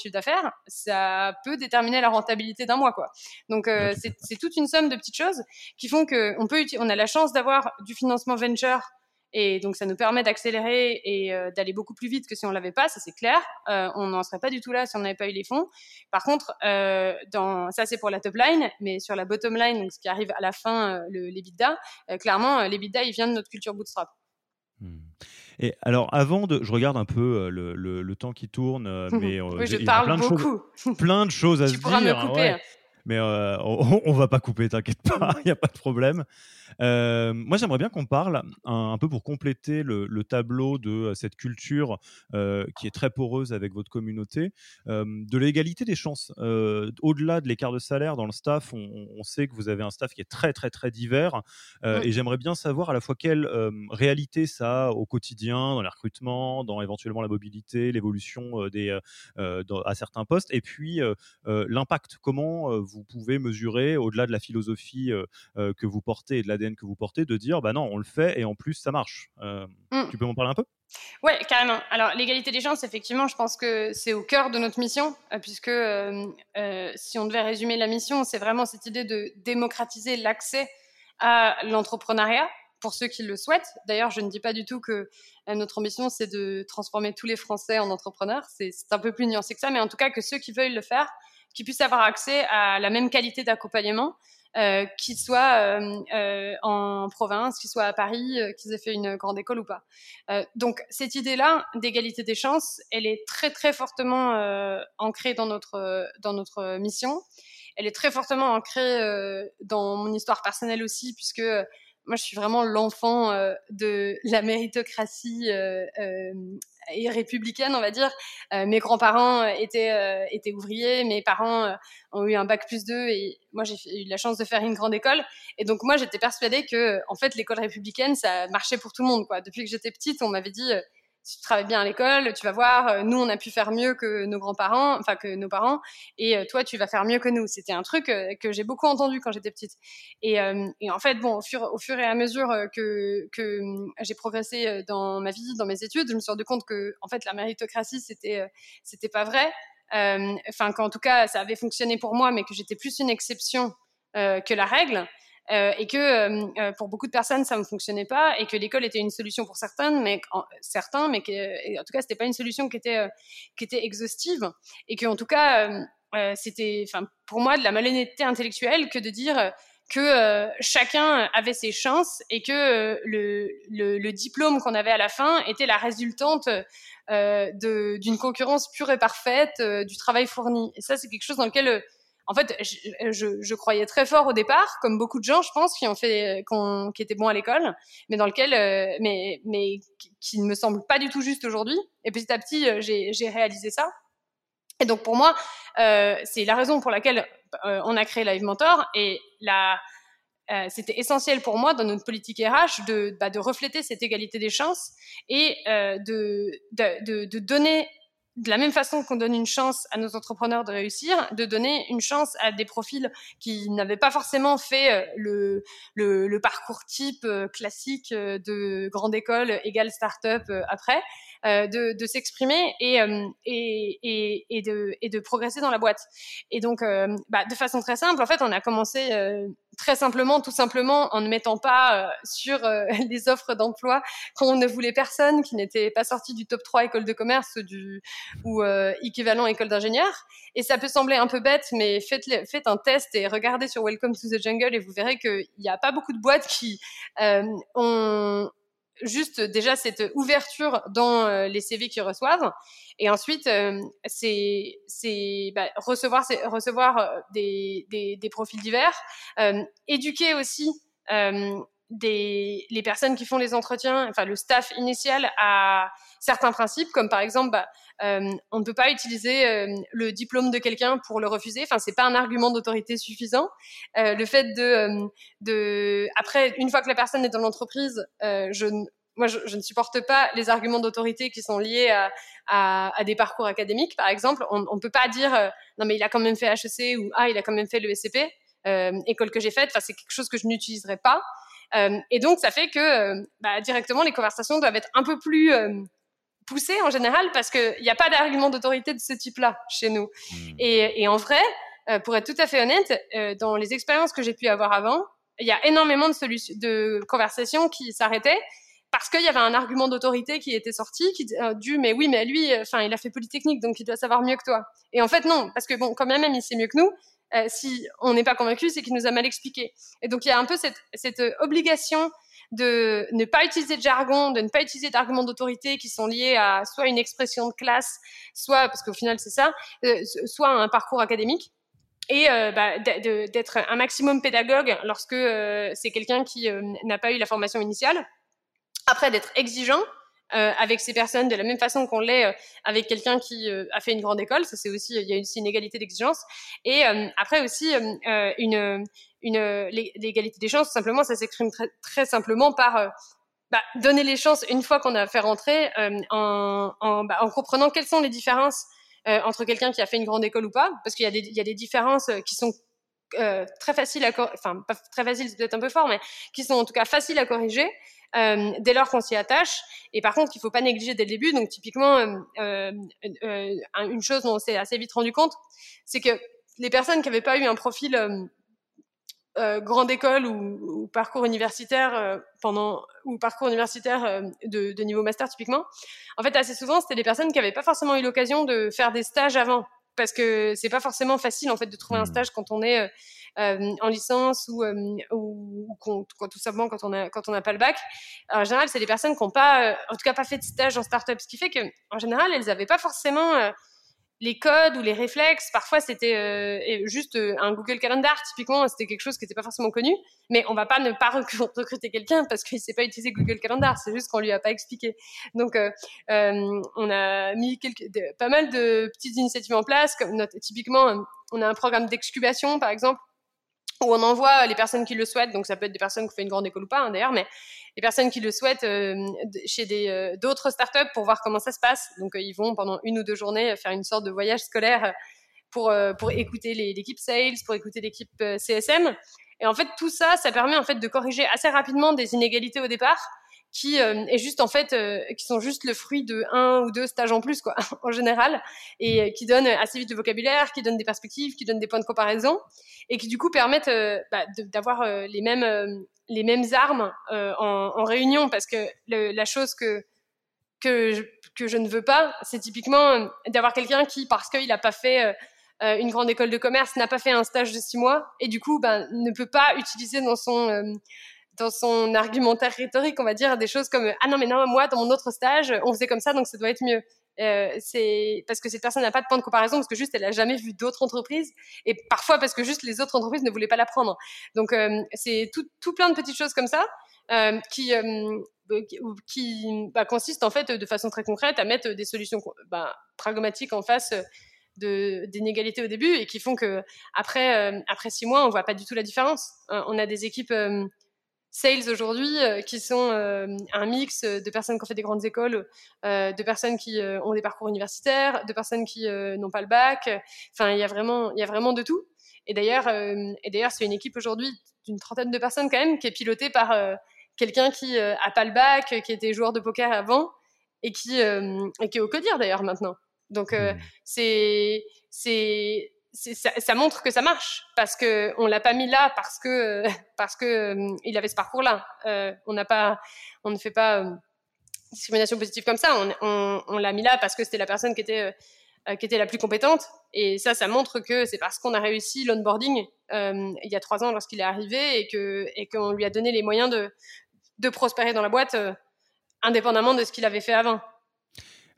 chiffre d'affaires, ça peut déterminer la rentabilité d'un mois, quoi. Donc euh, c'est toute une somme de petites choses qui font que on peut, on a la chance d'avoir du financement venture et donc ça nous permet d'accélérer et euh, d'aller beaucoup plus vite que si on l'avait pas, ça c'est clair. Euh, on n'en serait pas du tout là si on n'avait pas eu les fonds. Par contre, dans ça c'est pour la top line, mais sur la bottom line, donc ce qui arrive à la fin, le, l'EBITDA, clairement l'EBITDA il vient de notre culture bootstrap. Et alors, avant de, je regarde un peu euh, le, le, temps qui tourne, euh, mais euh, oui, je parle plein beaucoup. De choses, plein de choses à tu se dire. Me couper. Mais on, on, va pas couper, t'inquiète pas, il n'y a pas de problème. Euh, moi, j'aimerais bien qu'on parle un, peu pour compléter le, tableau de euh, cette culture euh, qui est très poreuse avec votre communauté, de l'égalité des chances. Au-delà de l'écart de salaire dans le staff, on, sait que vous avez un staff qui est très, très, très divers. Et j'aimerais bien savoir à la fois quelle réalité ça a au quotidien, dans les recrutements, dans éventuellement la mobilité, l'évolution des, à certains postes, et puis l'impact. Comment vous pouvez mesurer, au-delà de la philosophie que vous portez et de la que vous portez de dire bah non, on le fait et en plus ça marche. Euh, mmh. Tu peux m'en parler un peu? Ouais, carrément. Alors, l'égalité des chances, effectivement, je pense que c'est au cœur de notre mission, euh, puisque euh, si on devait résumer la mission, c'est vraiment cette idée de démocratiser l'accès à l'entrepreneuriat pour ceux qui le souhaitent. D'ailleurs, je ne dis pas du tout que notre ambition, c'est de transformer tous les Français en entrepreneurs. C'est un peu plus nuancé que ça, mais en tout cas, que ceux qui veulent le faire, qui puissent avoir accès à la même qualité d'accompagnement euh, qu'ils soient euh, euh, en province, qu'ils soient à Paris, euh, qu'ils aient fait une grande école ou pas. Euh, donc cette idée-là d'égalité des chances, elle est très très fortement ancrée dans notre dans notre mission. Elle est très fortement ancrée dans mon histoire personnelle aussi, puisque moi, je suis vraiment l'enfant de la méritocratie et républicaine, on va dire. Euh, mes grands-parents étaient, euh, étaient ouvriers, mes parents euh, ont eu un bac plus 2 et moi j'ai eu la chance de faire une grande école. Et donc moi j'étais persuadée que en fait l'école républicaine ça marchait pour tout le monde. Quoi. Depuis que j'étais petite, on m'avait dit si tu travailles bien à l'école, tu vas voir, euh, nous, on a pu faire mieux que nos grands-parents, enfin que nos parents, et euh, toi, tu vas faire mieux que nous. C'était un truc euh, que j'ai beaucoup entendu quand j'étais petite. Et, en fait, bon, au fur, et à mesure que, que j'ai progressé dans ma vie, dans mes études, je me suis rendu compte que, en fait, la méritocratie, c'était, c'était pas vrai. Enfin, qu'en tout cas, ça avait fonctionné pour moi, mais que j'étais plus une exception que la règle. Et que pour beaucoup de personnes ça ne fonctionnait pas et que l'école était une solution pour certaines mais certains mais que, en tout cas c'était pas une solution qui était qui était exhaustive et que en tout cas c'était enfin pour moi de la malhonnêteté intellectuelle que de dire que euh, chacun avait ses chances et que euh, le, diplôme qu'on avait à la fin était la résultante euh, d'une concurrence pure et parfaite du travail fourni. Et ça, c'est quelque chose dans lequel, en fait, je, croyais très fort au départ, comme beaucoup de gens, je pense, qui ont fait, qui étaient bons à l'école, mais dans lequel, mais, mais qui ne me semble pas du tout juste aujourd'hui. Et petit à petit, j'ai réalisé ça. Et donc pour moi, euh, c'est la raison pour laquelle euh, on a créé Live Mentor et la, euh, c'était essentiel pour moi dans notre politique RH de, bah, de refléter cette égalité des chances et de, donner de la même façon qu'on donne une chance à nos entrepreneurs de réussir, de donner une chance à des profils qui n'avaient pas forcément fait le, le, parcours type classique de grande école égale start-up après, euh, de, de s'exprimer et, euh, et, et, et, de, et de progresser dans la boîte. Et donc, euh, bah, de façon très simple, en fait, on a commencé très simplement, tout simplement, en ne mettant pas sur les offres d'emploi qu'on ne voulait personne qui n'était pas sorti du top 3 école de commerce du, ou équivalent école d'ingénieur. Et ça peut sembler un peu bête, mais faites, faites un test et regardez sur Welcome to the Jungle et vous verrez qu'il n'y a pas beaucoup de boîtes qui ont juste déjà cette ouverture dans euh, les CV qu'ils reçoivent. Et ensuite, euh, c'est bah, recevoir, recevoir euh, des, des, des, profils divers, éduquer aussi des, les personnes qui font les entretiens, enfin le staff initial à certains principes, comme par exemple, bah, euh, on ne peut pas utiliser euh, le diplôme de quelqu'un pour le refuser. Enfin, c'est pas un argument d'autorité suffisant. Euh, le fait de, de, après, une fois que la personne est dans l'entreprise, je moi, je, ne supporte pas les arguments d'autorité qui sont liés à, à, à, des parcours académiques, par exemple. On ne peut pas dire non, mais il a quand même fait HEC ou ah, il a quand même fait le SCP, école que j'ai faite. Enfin, c'est quelque chose que je n'utiliserai pas. Euh, et donc, ça fait que euh, bah, directement, les conversations doivent être un peu plus euh, poussées en général parce qu'il n'y a pas d'argument d'autorité de ce type-là chez nous. Hmm. Et, et, en vrai, pour être tout à fait honnête, dans les expériences que j'ai pu avoir avant, il y a énormément de, solutions, de conversations qui s'arrêtaient parce qu'il y avait un argument d'autorité qui était sorti, qui euh, du mais oui, mais lui, enfin, il a fait Polytechnique, donc il doit savoir mieux que toi. Et en fait, non, parce que bon, quand même, il sait mieux que nous. Euh, si on n'est pas convaincu, c'est qu'il nous a mal expliqué. Et donc il y a un peu cette, cette obligation de ne pas utiliser de jargon, de ne pas utiliser d'arguments d'autorité qui sont liés à soit une expression de classe, soit parce qu'au final c'est ça, euh, soit un parcours académique et euh, bah, d'être un maximum pédagogue lorsque c'est quelqu'un qui n'a pas eu la formation initiale. Après, d'être exigeant euh, avec ces personnes de la même façon qu'on l'est euh, avec quelqu'un qui euh, a fait une grande école. Ça, c'est aussi, il y a aussi une égalité d'exigence. Et après aussi, une, une, l'égalité des chances, simplement, ça s'exprime très, très simplement par bah, donner les chances une fois qu'on a fait rentrer en, en, bah, en comprenant quelles sont les différences entre quelqu'un qui a fait une grande école ou pas, parce qu'il y a des, il y a des différences qui sont euh, très faciles à enfin pas très faciles c'est peut-être un peu fort mais qui sont en tout cas faciles à corriger euh, dès lors qu'on s'y attache. Et par contre, il faut pas négliger dès le début. Donc, typiquement, euh, euh, une chose dont on s'est assez vite rendu compte, c'est que les personnes qui n'avaient pas eu un profil grande école ou, ou parcours universitaire pendant ou parcours universitaire de, de, niveau master typiquement, en fait, assez souvent, c'était des personnes qui n'avaient pas forcément eu l'occasion de faire des stages avant parce que c'est pas forcément facile en fait de trouver un mmh. stage quand on est euh, en licence ou, euh, ou, ou tout simplement quand on a quand on n'a pas le bac. en général, c'est des personnes qui n'ont pas, euh, en tout cas, pas fait de stage en start-up, ce qui fait que en général, elles n'avaient pas forcément les codes ou les réflexes. Parfois, c'était euh, juste un Google Calendar, typiquement, c'était quelque chose qui n'était pas forcément connu. Mais on va pas ne pas recruter quelqu'un parce qu'il sait pas utiliser Google Calendar. C'est juste qu'on lui a pas expliqué. Donc, euh, on a mis quelques, pas mal de petites initiatives en place, comme notre, typiquement, on a un programme d'excubation, par exemple, où on envoie les personnes qui le souhaitent, donc ça peut être des personnes qui font une grande école ou pas hein, d'ailleurs, mais les personnes qui le souhaitent euh, chez euh, d'autres startups pour voir comment ça se passe. Donc euh, ils vont pendant une ou deux journées faire une sorte de voyage scolaire pour écouter l'équipe sales, pour écouter l'équipe CSM. Et en fait tout ça, ça permet en fait de corriger assez rapidement des inégalités au départ en fait, qui sont juste le fruit de un ou deux stages en plus en général, et qui donnent assez vite le vocabulaire, qui donnent des perspectives, qui donnent des points de comparaison, et qui du coup permettent bah, d'avoir les mêmes armes en, réunion, parce que la chose que je, ne veux pas, c'est typiquement d'avoir quelqu'un qui, parce qu'il n'a pas fait euh, une grande école de commerce n'a pas fait un stage de six mois et du coup ben, ne peut pas utiliser dans son euh, dans son argumentaire rhétorique, on va dire des choses comme ah non mais non moi dans mon autre stage on faisait comme ça donc ça doit être mieux. Euh, c'est parce que cette personne n'a pas de point de comparaison parce que juste elle a jamais vu d'autres entreprises et parfois parce que juste les autres entreprises ne voulaient pas la prendre. Donc c'est tout, tout, plein de petites choses comme ça qui qui bah, consistent en fait de façon très concrète à mettre des solutions bah, pragmatiques en face d'inégalités au début et qui font que après, euh, après six mois, on voit pas du tout la différence. Euh, on a des équipes euh, sales aujourd'hui qui sont un mix de personnes qui ont fait des grandes écoles, de personnes qui ont des parcours universitaires, de personnes qui n'ont pas le bac. Enfin, il y a vraiment, il y a vraiment de tout. Et d'ailleurs, et d'ailleurs, c'est une équipe aujourd'hui d'une trentaine de personnes quand même qui est pilotée par quelqu'un qui a pas le bac, qui était joueur de poker avant et qui, et qui est au codir d'ailleurs maintenant. Donc euh, mmh. c'est c'est ça, ça, montre que ça marche parce que on l'a pas mis là parce que parce que euh, il avait ce parcours là. Euh, on n'a pas on ne fait pas discrimination positive comme ça. On, on, on l'a mis là parce que c'était la personne qui était qui était la plus compétente. Et ça, ça montre que c'est parce qu'on a réussi l'onboarding il y a trois ans lorsqu'il est arrivé et que et qu'on lui a donné les moyens de de prospérer dans la boîte indépendamment de ce qu'il avait fait avant.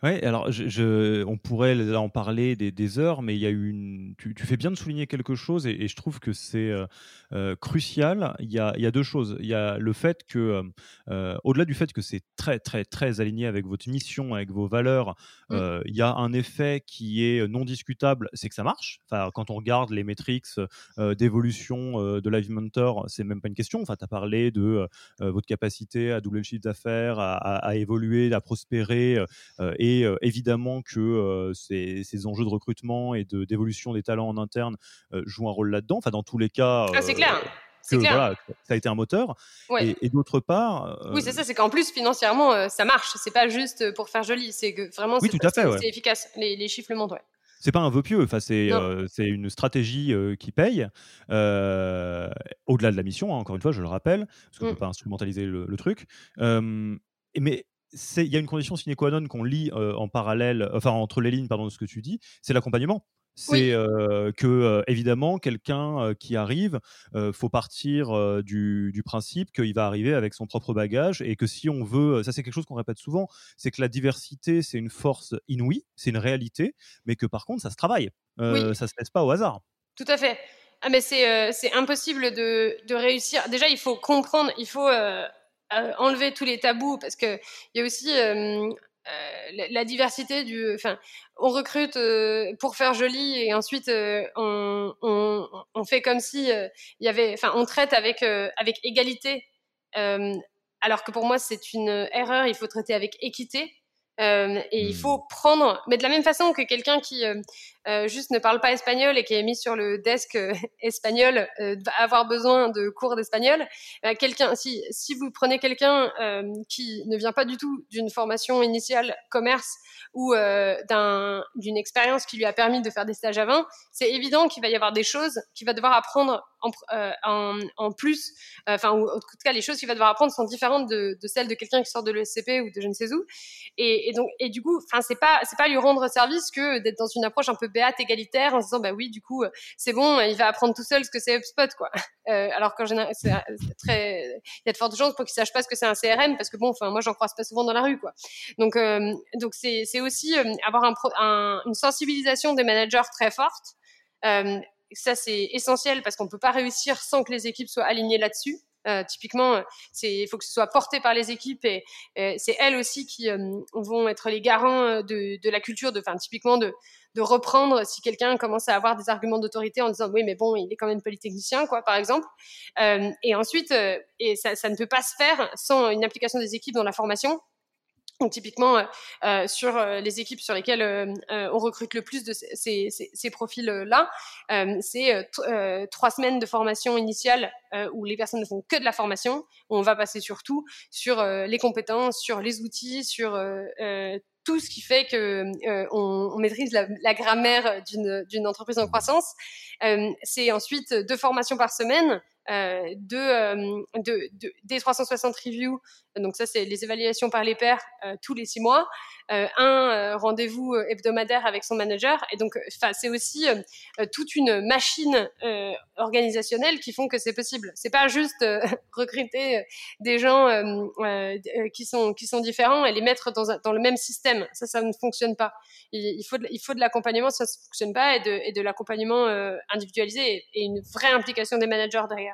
Ouais, alors je, on pourrait en parler des, heures, mais il y a eu une. Tu, fais bien de souligner quelque chose et, je trouve que c'est euh, euh, crucial. Il y, a, il y, a, deux choses. Il y a le fait que, euh, au-delà du fait que c'est très très très aligné avec votre mission, avec vos valeurs, mmh. il y a un effet qui est non discutable, c'est que ça marche. Enfin, quand on regarde les métriques d'évolution de Live Mentor, c'est même pas une question. Enfin, tu as parlé de votre capacité à doubler le chiffre d'affaires, à, à, évoluer, à prospérer et et euh, évidemment que euh, ces, enjeux de recrutement et d'évolution des talents en interne euh, jouent un rôle là-dedans. Enfin, dans tous les cas. Ah, c'est clair. Que, Voilà, ça a été un moteur. Et, d'autre part. Oui, c'est ça, c'est qu'en plus, financièrement, ça marche. C'est pas juste pour faire joli. C'est que vraiment, oui, c'est efficace. Les, chiffres le montrent, c'est pas un vœu pieux, enfin, c'est une stratégie qui paye, au-delà de la mission, hein, encore une fois, je le rappelle, parce qu'on ne mmh. peut pas instrumentaliser le, le truc. mais il y a une condition sine qua non qu'on lit euh, en parallèle, enfin entre les lignes, pardon, de ce que tu dis, c'est l'accompagnement. C'est euh, que euh, évidemment quelqu'un qui arrive, faut partir du, du, principe qu'il va arriver avec son propre bagage et que si on veut, ça c'est quelque chose qu'on répète souvent, c'est que la diversité c'est une force inouïe, c'est une réalité, mais que par contre ça se travaille, ça se laisse pas au hasard. Tout à fait. Ah mais c'est impossible de, de, réussir. Déjà il faut comprendre, il faut enlever tous les tabous parce que il y a aussi euh, euh, la, diversité du. Enfin, on recrute euh, pour faire joli et ensuite on, on, on, fait comme si il y avait. Enfin, on traite avec avec égalité. alors que pour moi, c'est une erreur. Il faut traiter avec équité. Euh, et il faut mmh. prendre, mais de la même façon que quelqu'un qui euh, euh, juste ne parle pas espagnol et qui est mis sur le desk espagnol va avoir besoin de cours d'espagnol. quelqu'un, si, si vous prenez quelqu'un qui ne vient pas du tout d'une formation initiale commerce ou d'un, d'une expérience qui lui a permis de faire des stages à 20, c'est évident qu'il va y avoir des choses qu'il va devoir apprendre en, en, plus, enfin, ou en tout cas, les choses qu'il va devoir apprendre sont différentes de, celles de quelqu'un qui sort de l'ESCP ou de je ne sais où. Et, donc, et du coup, enfin, c'est pas, c'est pas lui rendre service que d'être dans une approche un peu béate, égalitaire, en se disant, bah oui, du coup, c'est bon, il va apprendre tout seul ce que c'est HubSpot, quoi. Euh, alors qu'en général, très, il y a de fortes chances pour qu'il sache pas ce que c'est un CRM, parce que bon, enfin, moi, j'en croise pas souvent dans la rue, quoi. Donc, euh, donc c'est, aussi euh, avoir un, un, une sensibilisation des managers très forte. Euh, ça, c'est essentiel parce qu'on peut pas réussir sans que les équipes soient alignées là-dessus. Euh, typiquement, il faut que ce soit porté par les équipes et c'est elles aussi qui euh, vont être les garants euh, de, la culture, de, enfin, typiquement de, reprendre si quelqu'un commence à avoir des arguments d'autorité en disant oui mais bon il est quand même polytechnicien quoi par exemple et ensuite et ça, ça, ne peut pas se faire sans une implication des équipes dans la formation Donc typiquement, euh, euh, sur euh, les équipes sur lesquelles on recrute le plus de ces, ces, profils-là, c'est trois semaines de formation initiale où les personnes ne font que de la formation. On va passer surtout sur les compétences, sur les outils, sur tout ce qui fait que on, maîtrise la, la grammaire d'une entreprise en croissance. c'est ensuite deux formations par semaine euh, de, euh, de, de, des 360 reviews, donc ça c'est les évaluations par les pairs euh, tous les six mois, un rendez-vous hebdomadaire avec son manager, et donc c'est aussi toute une machine organisationnelle qui font que c'est possible. C'est pas juste recruter des gens qui sont qui sont différents et les mettre dans, dans le même système. Ça, ça ne fonctionne pas. Il, faut de, il faut de l'accompagnement, ça ne fonctionne pas, et de, et de l'accompagnement individualisé et une vraie implication des managers derrière.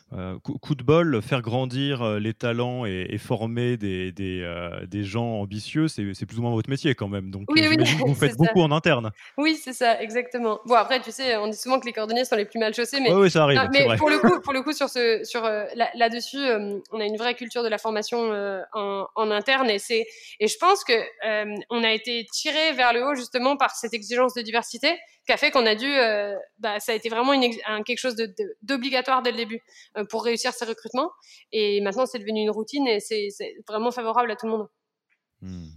Euh, coup, de bol, faire grandir euh, les talents et, former des, des, euh, des, gens ambitieux, c'est plus ou moins votre métier quand même. Donc, oui, vous faites beaucoup en interne. Oui, c'est ça, exactement. Bon, après, tu sais, on dit souvent que les cordonniers sont les plus mal chaussés, mais, oui, ça arrive, mais pour, le coup, pour le coup, sur ce, sur, là-dessus, on a une vraie culture de la formation en, en, interne et, et je pense que on a été tiré vers le haut justement par cette exigence de diversité qui a fait qu'on a dû, bah, ça a été vraiment une, un, quelque chose d'obligatoire dès le début pour réussir ces recrutements. Et maintenant, c'est devenu une routine et c'est vraiment favorable à tout le monde. Hmm.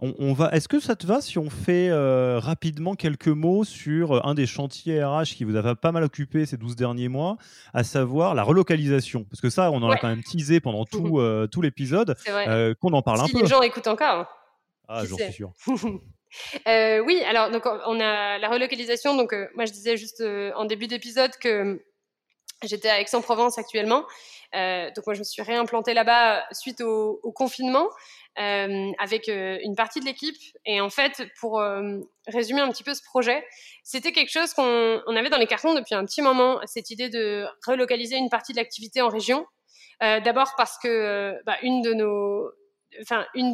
On, va. Est-ce que ça te va si on fait euh, rapidement quelques mots sur un des chantiers RH qui vous a pas mal occupé ces 12 derniers mois, à savoir la relocalisation? Parce que ça, on en a quand même teasé pendant tout, tout l'épisode, qu'on en parle un peu. Si les gens écoutent encore. Hein. Ah, j'en suis sûr. Euh, oui, alors donc on a la relocalisation. Donc euh, moi je disais juste euh, en début d'épisode que j'étais à Aix-en-Provence actuellement. donc moi je me suis réimplantée là-bas suite au, confinement avec une partie de l'équipe. Et en fait, pour résumer un petit peu ce projet, c'était quelque chose qu'on avait dans les cartons depuis un petit moment, cette idée de relocaliser une partie de l'activité en région. D'abord parce que bah, une de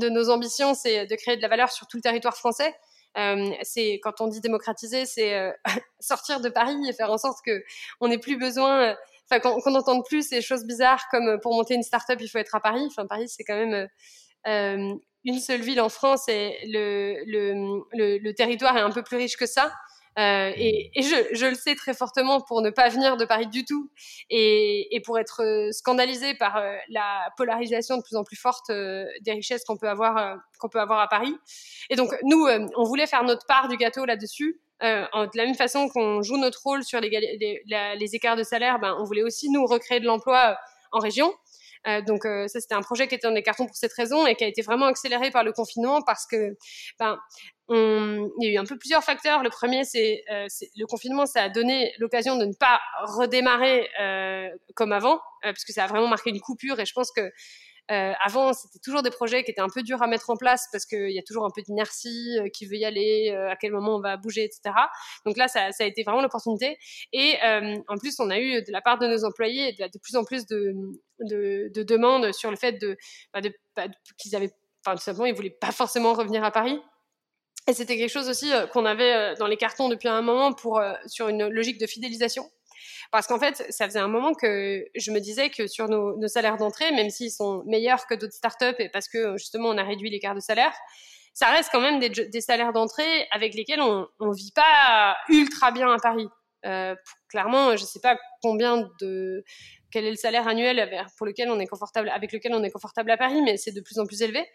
nos ambitions, c'est de créer de la valeur sur tout le territoire français. Euh, c'est quand on dit démocratiser, c'est euh, sortir de Paris et faire en sorte que on n'ait plus besoin, euh, enfin qu'on n'entende plus ces choses bizarres comme pour monter une start-up il faut être à Paris. Enfin Paris c'est quand même une seule ville en France et le, territoire est un peu plus riche que ça. Euh, et, je, le sais très fortement pour ne pas venir de Paris du tout et, pour être euh, scandalisé par euh, la polarisation de plus en plus forte des richesses qu'on peut avoir qu'on peut avoir à Paris. Et donc nous, on voulait faire notre part du gâteau là-dessus. De la même façon qu'on joue notre rôle sur les, écarts de salaire, ben, on voulait aussi nous recréer de l'emploi en région. Donc ça c'était un projet qui était dans les cartons pour cette raison et qui a été vraiment accéléré par le confinement parce que ben il y a eu un peu plusieurs facteurs. Le premier, c'est euh, le confinement, ça a donné l'occasion de ne pas redémarrer euh, comme avant, euh, parce que ça a vraiment marqué une coupure. Et je pense que euh, avant, c'était toujours des projets qui étaient un peu durs à mettre en place parce qu'il y a toujours un peu d'inertie, euh, qui veut y aller, à quel moment on va bouger, etc. Donc là, ça, ça a été vraiment l'opportunité. Et en plus, on a eu de la part de nos employés de, plus en plus de, de, de, demandes sur le fait de, bah, bah, qu'ils avaient, enfin, tout simplement, ils voulaient pas forcément revenir à Paris. Et c'était quelque chose aussi euh, qu'on avait euh, dans les cartons depuis un moment pour, euh, sur une logique de fidélisation. Parce qu'en fait, ça faisait un moment que je me disais que sur nos, salaires d'entrée, même s'ils sont meilleurs que d'autres startups et parce que justement on a réduit l'écart de salaire, ça reste quand même des, salaires d'entrée avec lesquels on ne vit pas ultra bien à Paris. Clairement, je ne sais pas combien de quel est le salaire annuel pour lequel on est confortable, avec lequel on est confortable à Paris, mais c'est de plus en plus élevé.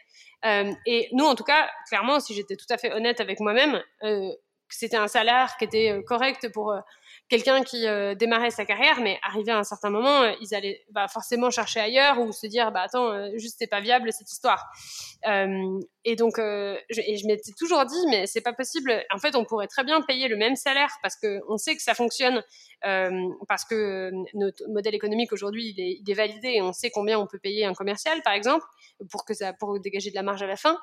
Euh, et nous, en tout cas, clairement, si j'étais tout à fait honnête avec moi-même, euh, c'était un salaire qui était euh, correct pour quelqu'un qui euh, démarrait sa carrière, mais arrivé à un certain moment, euh, ils allaient bah, forcément chercher ailleurs ou se dire, bah attends, euh, juste c'est pas viable cette histoire. et donc, je, et je m'étais toujours dit, mais c'est pas possible. En fait, on pourrait très bien payer le même salaire parce que on sait que ça fonctionne, parce que notre modèle économique aujourd'hui il est, validé et on sait combien on peut payer un commercial, par exemple, pour que ça, pour dégager de la marge à la fin.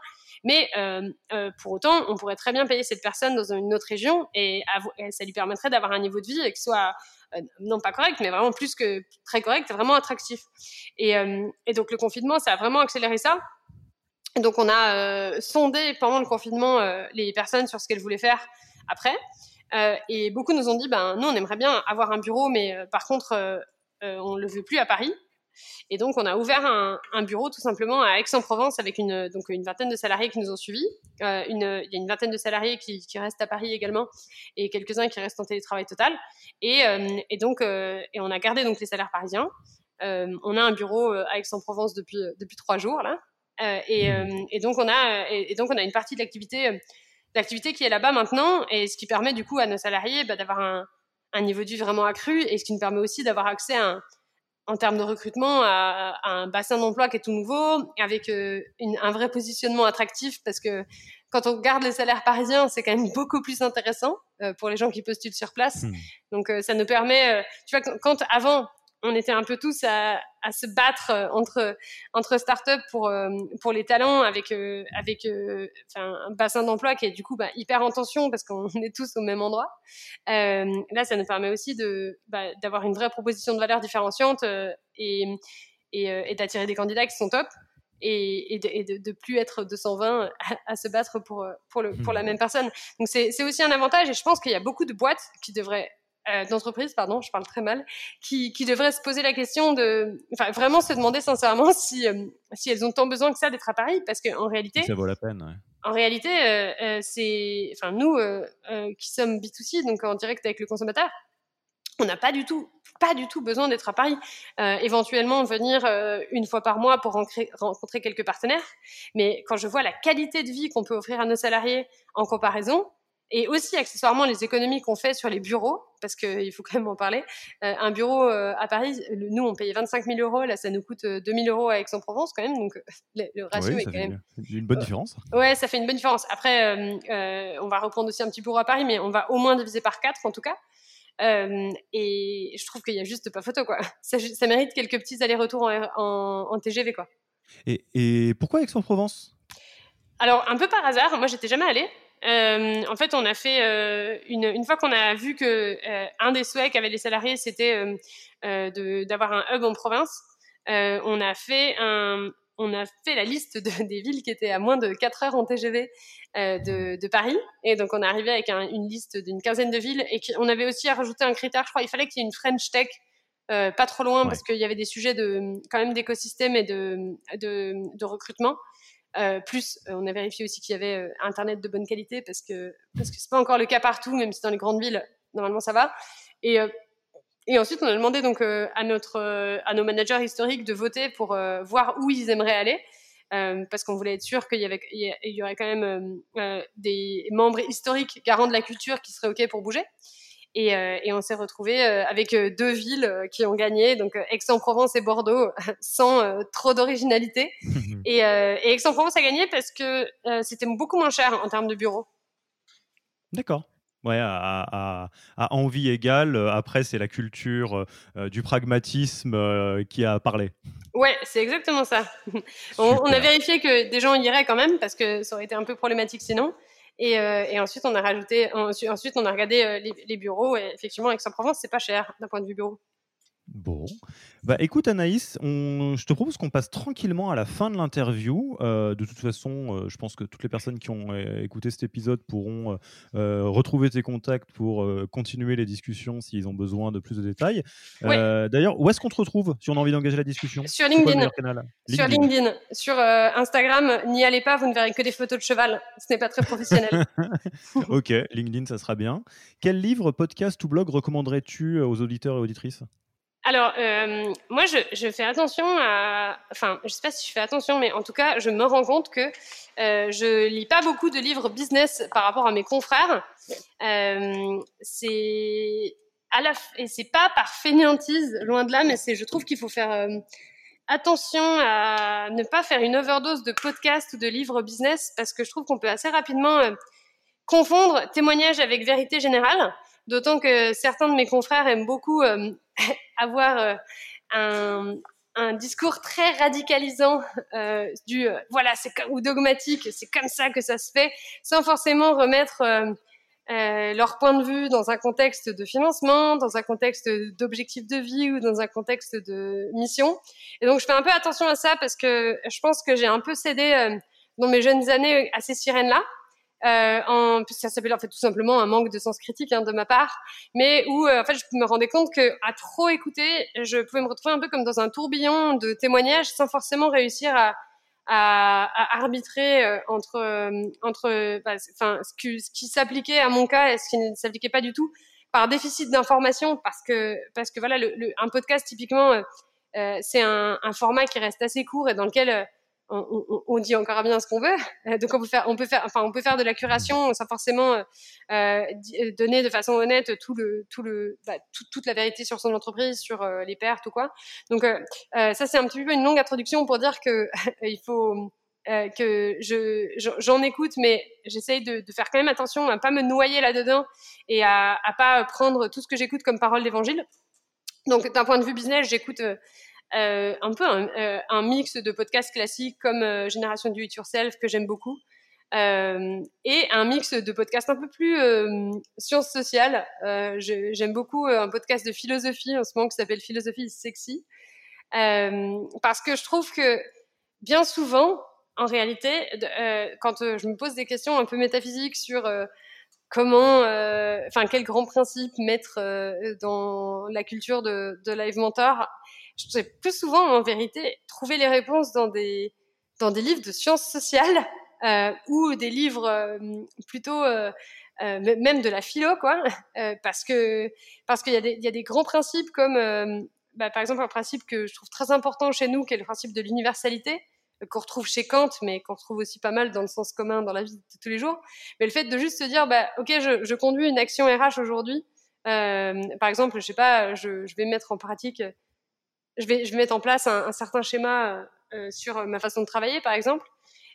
Mais euh, euh, pour autant, on pourrait très bien payer cette personne dans une autre région et, ça lui permettrait d'avoir un niveau de vie qui soit euh, non pas correct, mais vraiment plus que très correct, vraiment attractif. Et, et donc le confinement, ça a vraiment accéléré ça. Et donc on a sondé pendant le confinement les personnes sur ce qu'elles voulaient faire après. et beaucoup nous ont dit, ben nous on aimerait bien avoir un bureau, mais par contre on le veut plus à Paris. Et donc, on a ouvert un, bureau tout simplement à Aix-en-Provence avec une, donc une vingtaine de salariés qui nous ont suivis. Euh, il y a une vingtaine de salariés qui, restent à Paris également et quelques-uns qui restent en télétravail total. Et, euh, donc, euh, et on a gardé donc les salaires parisiens. on a un bureau à Aix-en-Provence depuis, depuis trois jours là. Et, donc, on a, donc, on a une partie de l'activité l'activité qui est là-bas maintenant et ce qui permet du coup à nos salariés bah, d'avoir un, un, niveau de vie vraiment accru et ce qui nous permet aussi d'avoir accès à un, en termes de recrutement à, un bassin d'emploi qui est tout nouveau, avec euh, un vrai positionnement attractif, parce que quand on regarde les salaires parisiens, c'est quand même beaucoup plus intéressant euh, pour les gens qui postulent sur place. Hmm. Donc euh, ça nous permet, tu vois, quand avant on était un peu tous à, à se battre euh, entre entre startups pour euh, pour les talents avec euh, avec un bassin d'emploi qui est du coup bah, hyper en tension parce qu'on est tous au même endroit. là, ça nous permet aussi de bah, d'avoir une vraie proposition de valeur différenciante et et, et d'attirer des candidats qui sont top et, et, de, et de, plus être 220 à, à, se battre pour pour le pour la hmm. même personne. Donc c'est c'est aussi un avantage et je pense qu'il y a beaucoup de boîtes qui devraient euh, d'entreprise, pardon, je parle très mal, qui, qui devraient se poser la question de, enfin, vraiment se demander sincèrement si, euh, si elles ont tant besoin que ça d'être à Paris, parce qu'en réalité, ça vaut la peine. Ouais. En réalité, euh, euh c'est, enfin, nous qui sommes B2C, donc en direct avec le consommateur, on n'a pas du tout, pas du tout besoin d'être à Paris. éventuellement, venir une fois par mois pour rencontrer quelques partenaires, mais quand je vois la qualité de vie qu'on peut offrir à nos salariés en comparaison, et aussi accessoirement les économies qu'on fait sur les bureaux, parce qu'il faut quand même en parler. Euh, un bureau euh, à Paris, nous on payait 25 000 euros, là ça nous coûte 2 euh, 000 euros à Aix-en-Provence quand même, donc le, ratio est quand même une bonne différence. ouais, ça fait une bonne différence. Après, on va reprendre aussi un petit bureau à Paris, mais on va au moins diviser par 4 en tout cas. et je trouve qu'il y a juste pas photo quoi. Ça, ça mérite quelques petits allers-retours en, en, TGV quoi. Et, et pourquoi Aix-en-Provence? Alors, un peu par hasard, moi j'étais jamais allée. Euh, en fait, on a fait euh, une, une, fois qu'on a vu que euh, un des souhaits qu'avaient les salariés, c'était d'avoir un hub en province. on a fait un, on a fait la liste de, des villes qui étaient à moins de 4 heures en TGV de, de, Paris. Et donc, on est arrivé avec une liste d'une quinzaine de villes. Et on avait aussi à rajouter un critère, je crois, il fallait qu'il y ait une French Tech pas trop loin parce qu'il y avait des sujets de, quand même d'écosystème et de, de recrutement. Euh, plus, euh, on a vérifié aussi qu'il y avait euh, Internet de bonne qualité parce que parce que c'est pas encore le cas partout, même si dans les grandes villes normalement ça va. Et ensuite on a demandé donc à notre à nos managers historiques de voter pour voir où ils aimeraient aller. parce qu'on voulait être sûr qu'il y, avait, il y aurait quand même des membres historiques garants de la culture qui seraient OK pour bouger. Et, euh, et on s'est retrouvé euh, avec euh, deux villes qui ont gagné, donc Aix-en-Provence et Bordeaux, sans trop d'originalité. et, et Aix-en-Provence a gagné parce que c'était beaucoup moins cher en termes de bureaux. D'accord. Ouais, à, à, à, envie égale. Après, c'est la culture du pragmatisme qui a parlé. Ouais, c'est exactement ça. on, on, a vérifié que des gens iraient quand même parce que ça aurait été un peu problématique sinon. Et, euh, et, ensuite, on a rajouté, ensuite, on a regardé euh, les, les, bureaux. Et effectivement, Aix-en-Provence, c'est pas cher d'un point de vue bureau. Bon. Bah écoute Anaïs, on, je te propose qu'on passe tranquillement à la fin de l'interview. Euh, de toute façon, euh, je pense que toutes les personnes qui ont euh, écouté cet épisode pourront retrouver tes contacts pour continuer les discussions s'ils ont besoin de plus de détails. D'ailleurs, où est-ce qu'on te retrouve si on a envie d'engager la discussion? Sur LinkedIn. Sur LinkedIn. Sur Instagram, n'y allez pas, vous ne verrez que des photos de cheval. Ce n'est pas très professionnel. ok, LinkedIn, ça sera bien. Quel livre, podcast ou blog recommanderais-tu aux auditeurs et auditrices? Alors, euh, moi, je, je, fais attention à... Enfin, je sais pas si je fais attention, mais en tout cas, je me rends compte que euh, je lis pas beaucoup de livres business par rapport à mes confrères. Euh, c'est à la et c'est pas par fainéantise, loin de là, mais c'est je trouve qu'il faut faire euh, attention à ne pas faire une overdose de podcasts ou de livres business parce que je trouve qu'on peut assez rapidement euh, confondre témoignage avec vérité générale. D'autant que certains de mes confrères aiment beaucoup euh, avoir euh, un, discours très radicalisant euh, du voilà c'est ou dogmatique, c'est comme ça que ça se fait, sans forcément remettre leur point de vue dans un contexte de financement, dans un contexte d'objectif de vie ou dans un contexte de mission. Et donc je fais un peu attention à ça parce que je pense que j'ai un peu cédé dans mes jeunes années à ces sirènes là. Euh, en, ça s'appelle en fait tout simplement un manque de sens critique hein, de ma part, mais où euh, en fait je me rendais compte que à trop écouter, je pouvais me retrouver un peu comme dans un tourbillon de témoignages sans forcément réussir à, à, à arbitrer euh, entre euh, entre bah, enfin ce, que, ce qui s'appliquait à mon cas et ce qui ne s'appliquait pas du tout par déficit d'information parce que parce que voilà le, le, un podcast typiquement euh, c'est un, un, format qui reste assez court et dans lequel on, dit encore bien ce qu'on veut. Euh, donc on peut faire, enfin on peut faire de la curation sans forcément euh, euh donner de façon honnête bah, toute la vérité sur son entreprise, sur les pertes ou quoi. Donc ça c'est un petit peu une longue introduction pour dire que il faut que je j'en écoute, mais j'essaye de, de, faire quand même attention à pas me noyer là-dedans et à, à pas prendre tout ce que j'écoute comme parole d'évangile. Donc d'un point de vue business, j'écoute euh, un peu un, euh, un, mix de podcasts classiques comme euh, Génération du It Yourself que j'aime beaucoup et un mix de podcasts un peu plus sciences sociales. j'aime beaucoup un podcast de philosophie en ce moment qui s'appelle Philosophie sexy parce que je trouve que bien souvent en réalité, quand je me pose des questions un peu métaphysiques sur comment, enfin, quel grand principe mettre dans la culture de Live Mentor, je sais plus souvent, en vérité, trouver les réponses dans des, dans des livres de sciences sociales euh, ou des livres euh, plutôt euh, même de la philo, quoi, parce que parce qu'il y, a des, il y a des grands principes comme, bah, par exemple, un principe que je trouve très important chez nous, qui est le principe de l'universalité, qu'on retrouve chez Kant, mais qu'on retrouve aussi pas mal dans le sens commun dans la vie de tous les jours. Mais le fait de juste se dire, bah, ok, je, je conduis une action RH aujourd'hui. par exemple, je sais pas, je vais mettre en pratique je vais, je mettre en place un, certain schéma euh, euh, sur ma façon de travailler, par exemple,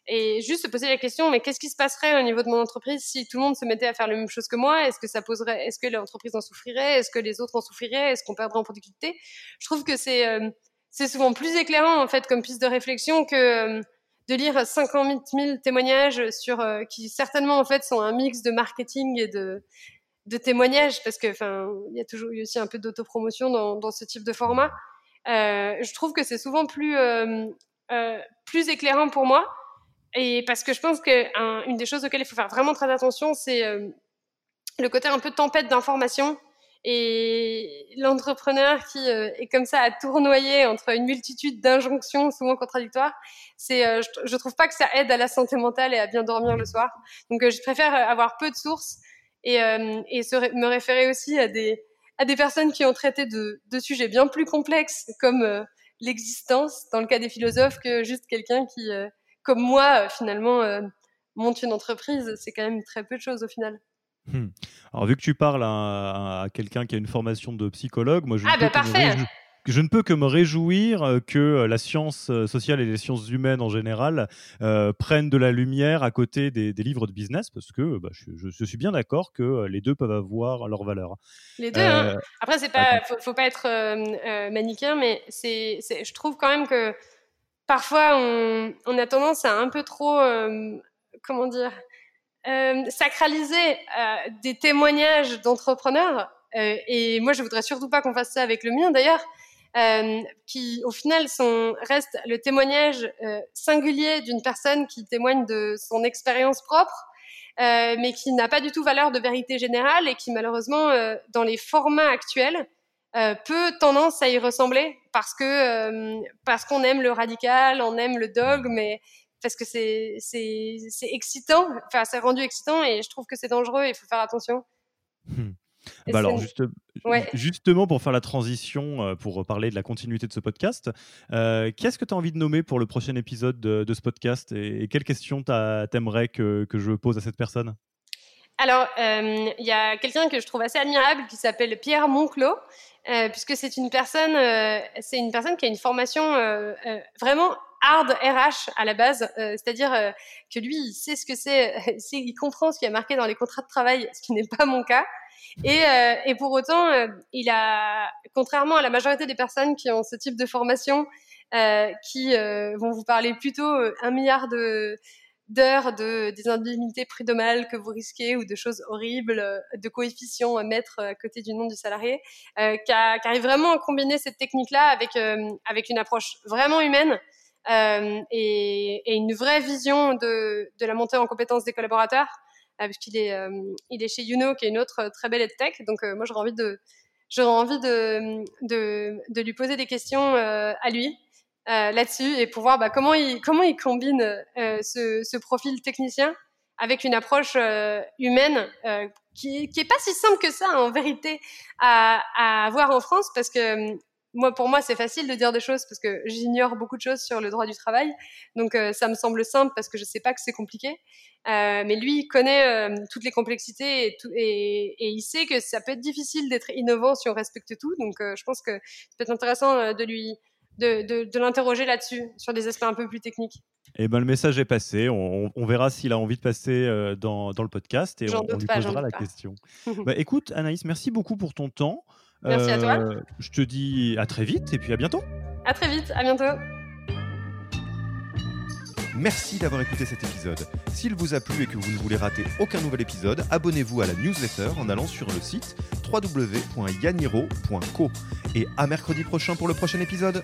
et juste se poser la question, mais qu'est-ce qui se passerait au niveau de mon entreprise si tout le monde se mettait à faire la même chose que moi? Est-ce que ça poserait, est-ce que l'entreprise en souffrirait? Est-ce que les autres en souffriraient? Est-ce qu'on perdrait en productivité? Je trouve que c'est euh, souvent plus éclairant en fait comme piste de réflexion que de lire 50 000 témoignages sur qui certainement en fait sont un mix de marketing et de de témoignages parce que enfin il y a toujours eu aussi un peu d'autopromotion dans, dans ce type de format je trouve que c'est souvent plus, euh, euh, plus éclairant pour moi. Et parce que je pense qu'une des choses auxquelles il faut faire vraiment très attention, c'est le côté un peu tempête d'informations et l'entrepreneur qui est comme ça à tournoyer entre une multitude d'injonctions souvent contradictoires, c'est, je, je, trouve pas que ça aide à la santé mentale et à bien dormir le soir. Donc, je préfère avoir peu de sources et, et me référer aussi à des, à des personnes qui ont traité de, de sujets bien plus complexes comme euh, l'existence dans le cas des philosophes que juste quelqu'un qui, euh, comme moi, euh, finalement, monte une entreprise. C'est quand même très peu de choses au final. Hmm. Alors, vu que tu parles à, à quelqu'un qui a une formation de psychologue, moi je ah, bah parfait je ne peux que me réjouir euh, que euh, la science euh, sociale et les sciences humaines en général euh, prennent de la lumière à côté des, des livres de business, parce que bah, je, je, suis bien d'accord que les deux peuvent avoir leur valeur. Les deux. Euh, hein. Après, c'est pas, faut, faut, pas être euh, manichéen, mais c'est, je trouve quand même que parfois on, on, a tendance à un peu trop, comment dire, sacraliser des témoignages d'entrepreneurs. et moi, je voudrais surtout pas qu'on fasse ça avec le mien, d'ailleurs euh, qui au final sont, reste le témoignage euh, singulier d'une personne qui témoigne de son expérience propre, euh, mais qui n'a pas du tout valeur de vérité générale et qui malheureusement, dans les formats actuels, peut tendance à y ressembler parce que parce qu'on aime le radical, on aime le dogme, mais parce que c'est c'est c'est excitant, enfin c'est rendu excitant et je trouve que c'est dangereux et il faut faire attention. Hmm. Bah alors, juste, ouais. justement, pour faire la transition, euh, pour parler de la continuité de ce podcast, euh, qu'est-ce que tu as envie de nommer pour le prochain épisode de, de ce podcast et, et quelles questions t'aimerais que, que je pose à cette personne? Alors, il euh, y a quelqu'un que je trouve assez admirable qui s'appelle Pierre Monclos, euh, puisque c'est une personne, euh, c'est une personne qui a une formation vraiment hard RH à la base, c'est-à-dire que lui, il sait ce que c'est, il comprend ce qui est marqué dans les contrats de travail, ce qui n'est pas mon cas. Et, euh, et pour autant, euh, il a, contrairement à la majorité des personnes qui ont ce type de formation, euh, qui vont vous parler plutôt un milliard d'heures de des indemnités prud'homales que vous risquez ou de choses horribles, de coefficients à mettre à côté du nom du salarié, qui, a, arrive vraiment à combiner cette technique-là avec avec une approche vraiment humaine et, une vraie vision de de la montée en compétences des collaborateurs. Puisqu'il est, il est chez Youno, qui est une autre très belle tech. Donc, moi, j'aurais envie de, j'aurais envie de, de, lui poser des questions à lui. là-dessus et pour voir bah, comment il comment il combine ce, ce, profil technicien avec une approche humaine qui, qui est pas si simple que ça en vérité à, à avoir en France parce que moi, pour moi, c'est facile de dire des choses parce que j'ignore beaucoup de choses sur le droit du travail. Donc, euh, ça me semble simple parce que je ne sais pas que c'est compliqué. Euh, mais lui, il connaît euh, toutes les complexités et, et, et, il sait que ça peut être difficile d'être innovant si on respecte tout. Donc, je pense que c'est peut-être intéressant de lui de, de, de l'interroger là-dessus, sur des aspects un peu plus techniques. Eh ben, le message est passé. On, on verra s'il a envie de passer dans, dans, le podcast et on, on, lui posera la question. bah, écoute, Anaïs, merci beaucoup pour ton temps. Merci à toi. Euh, je te dis à très vite et puis à bientôt. À très vite, à bientôt. Merci d'avoir écouté cet épisode. S'il vous a plu et que vous ne voulez rater aucun nouvel épisode, abonnez-vous à la newsletter en allant sur le site www.yaniro.co. Et à mercredi prochain pour le prochain épisode.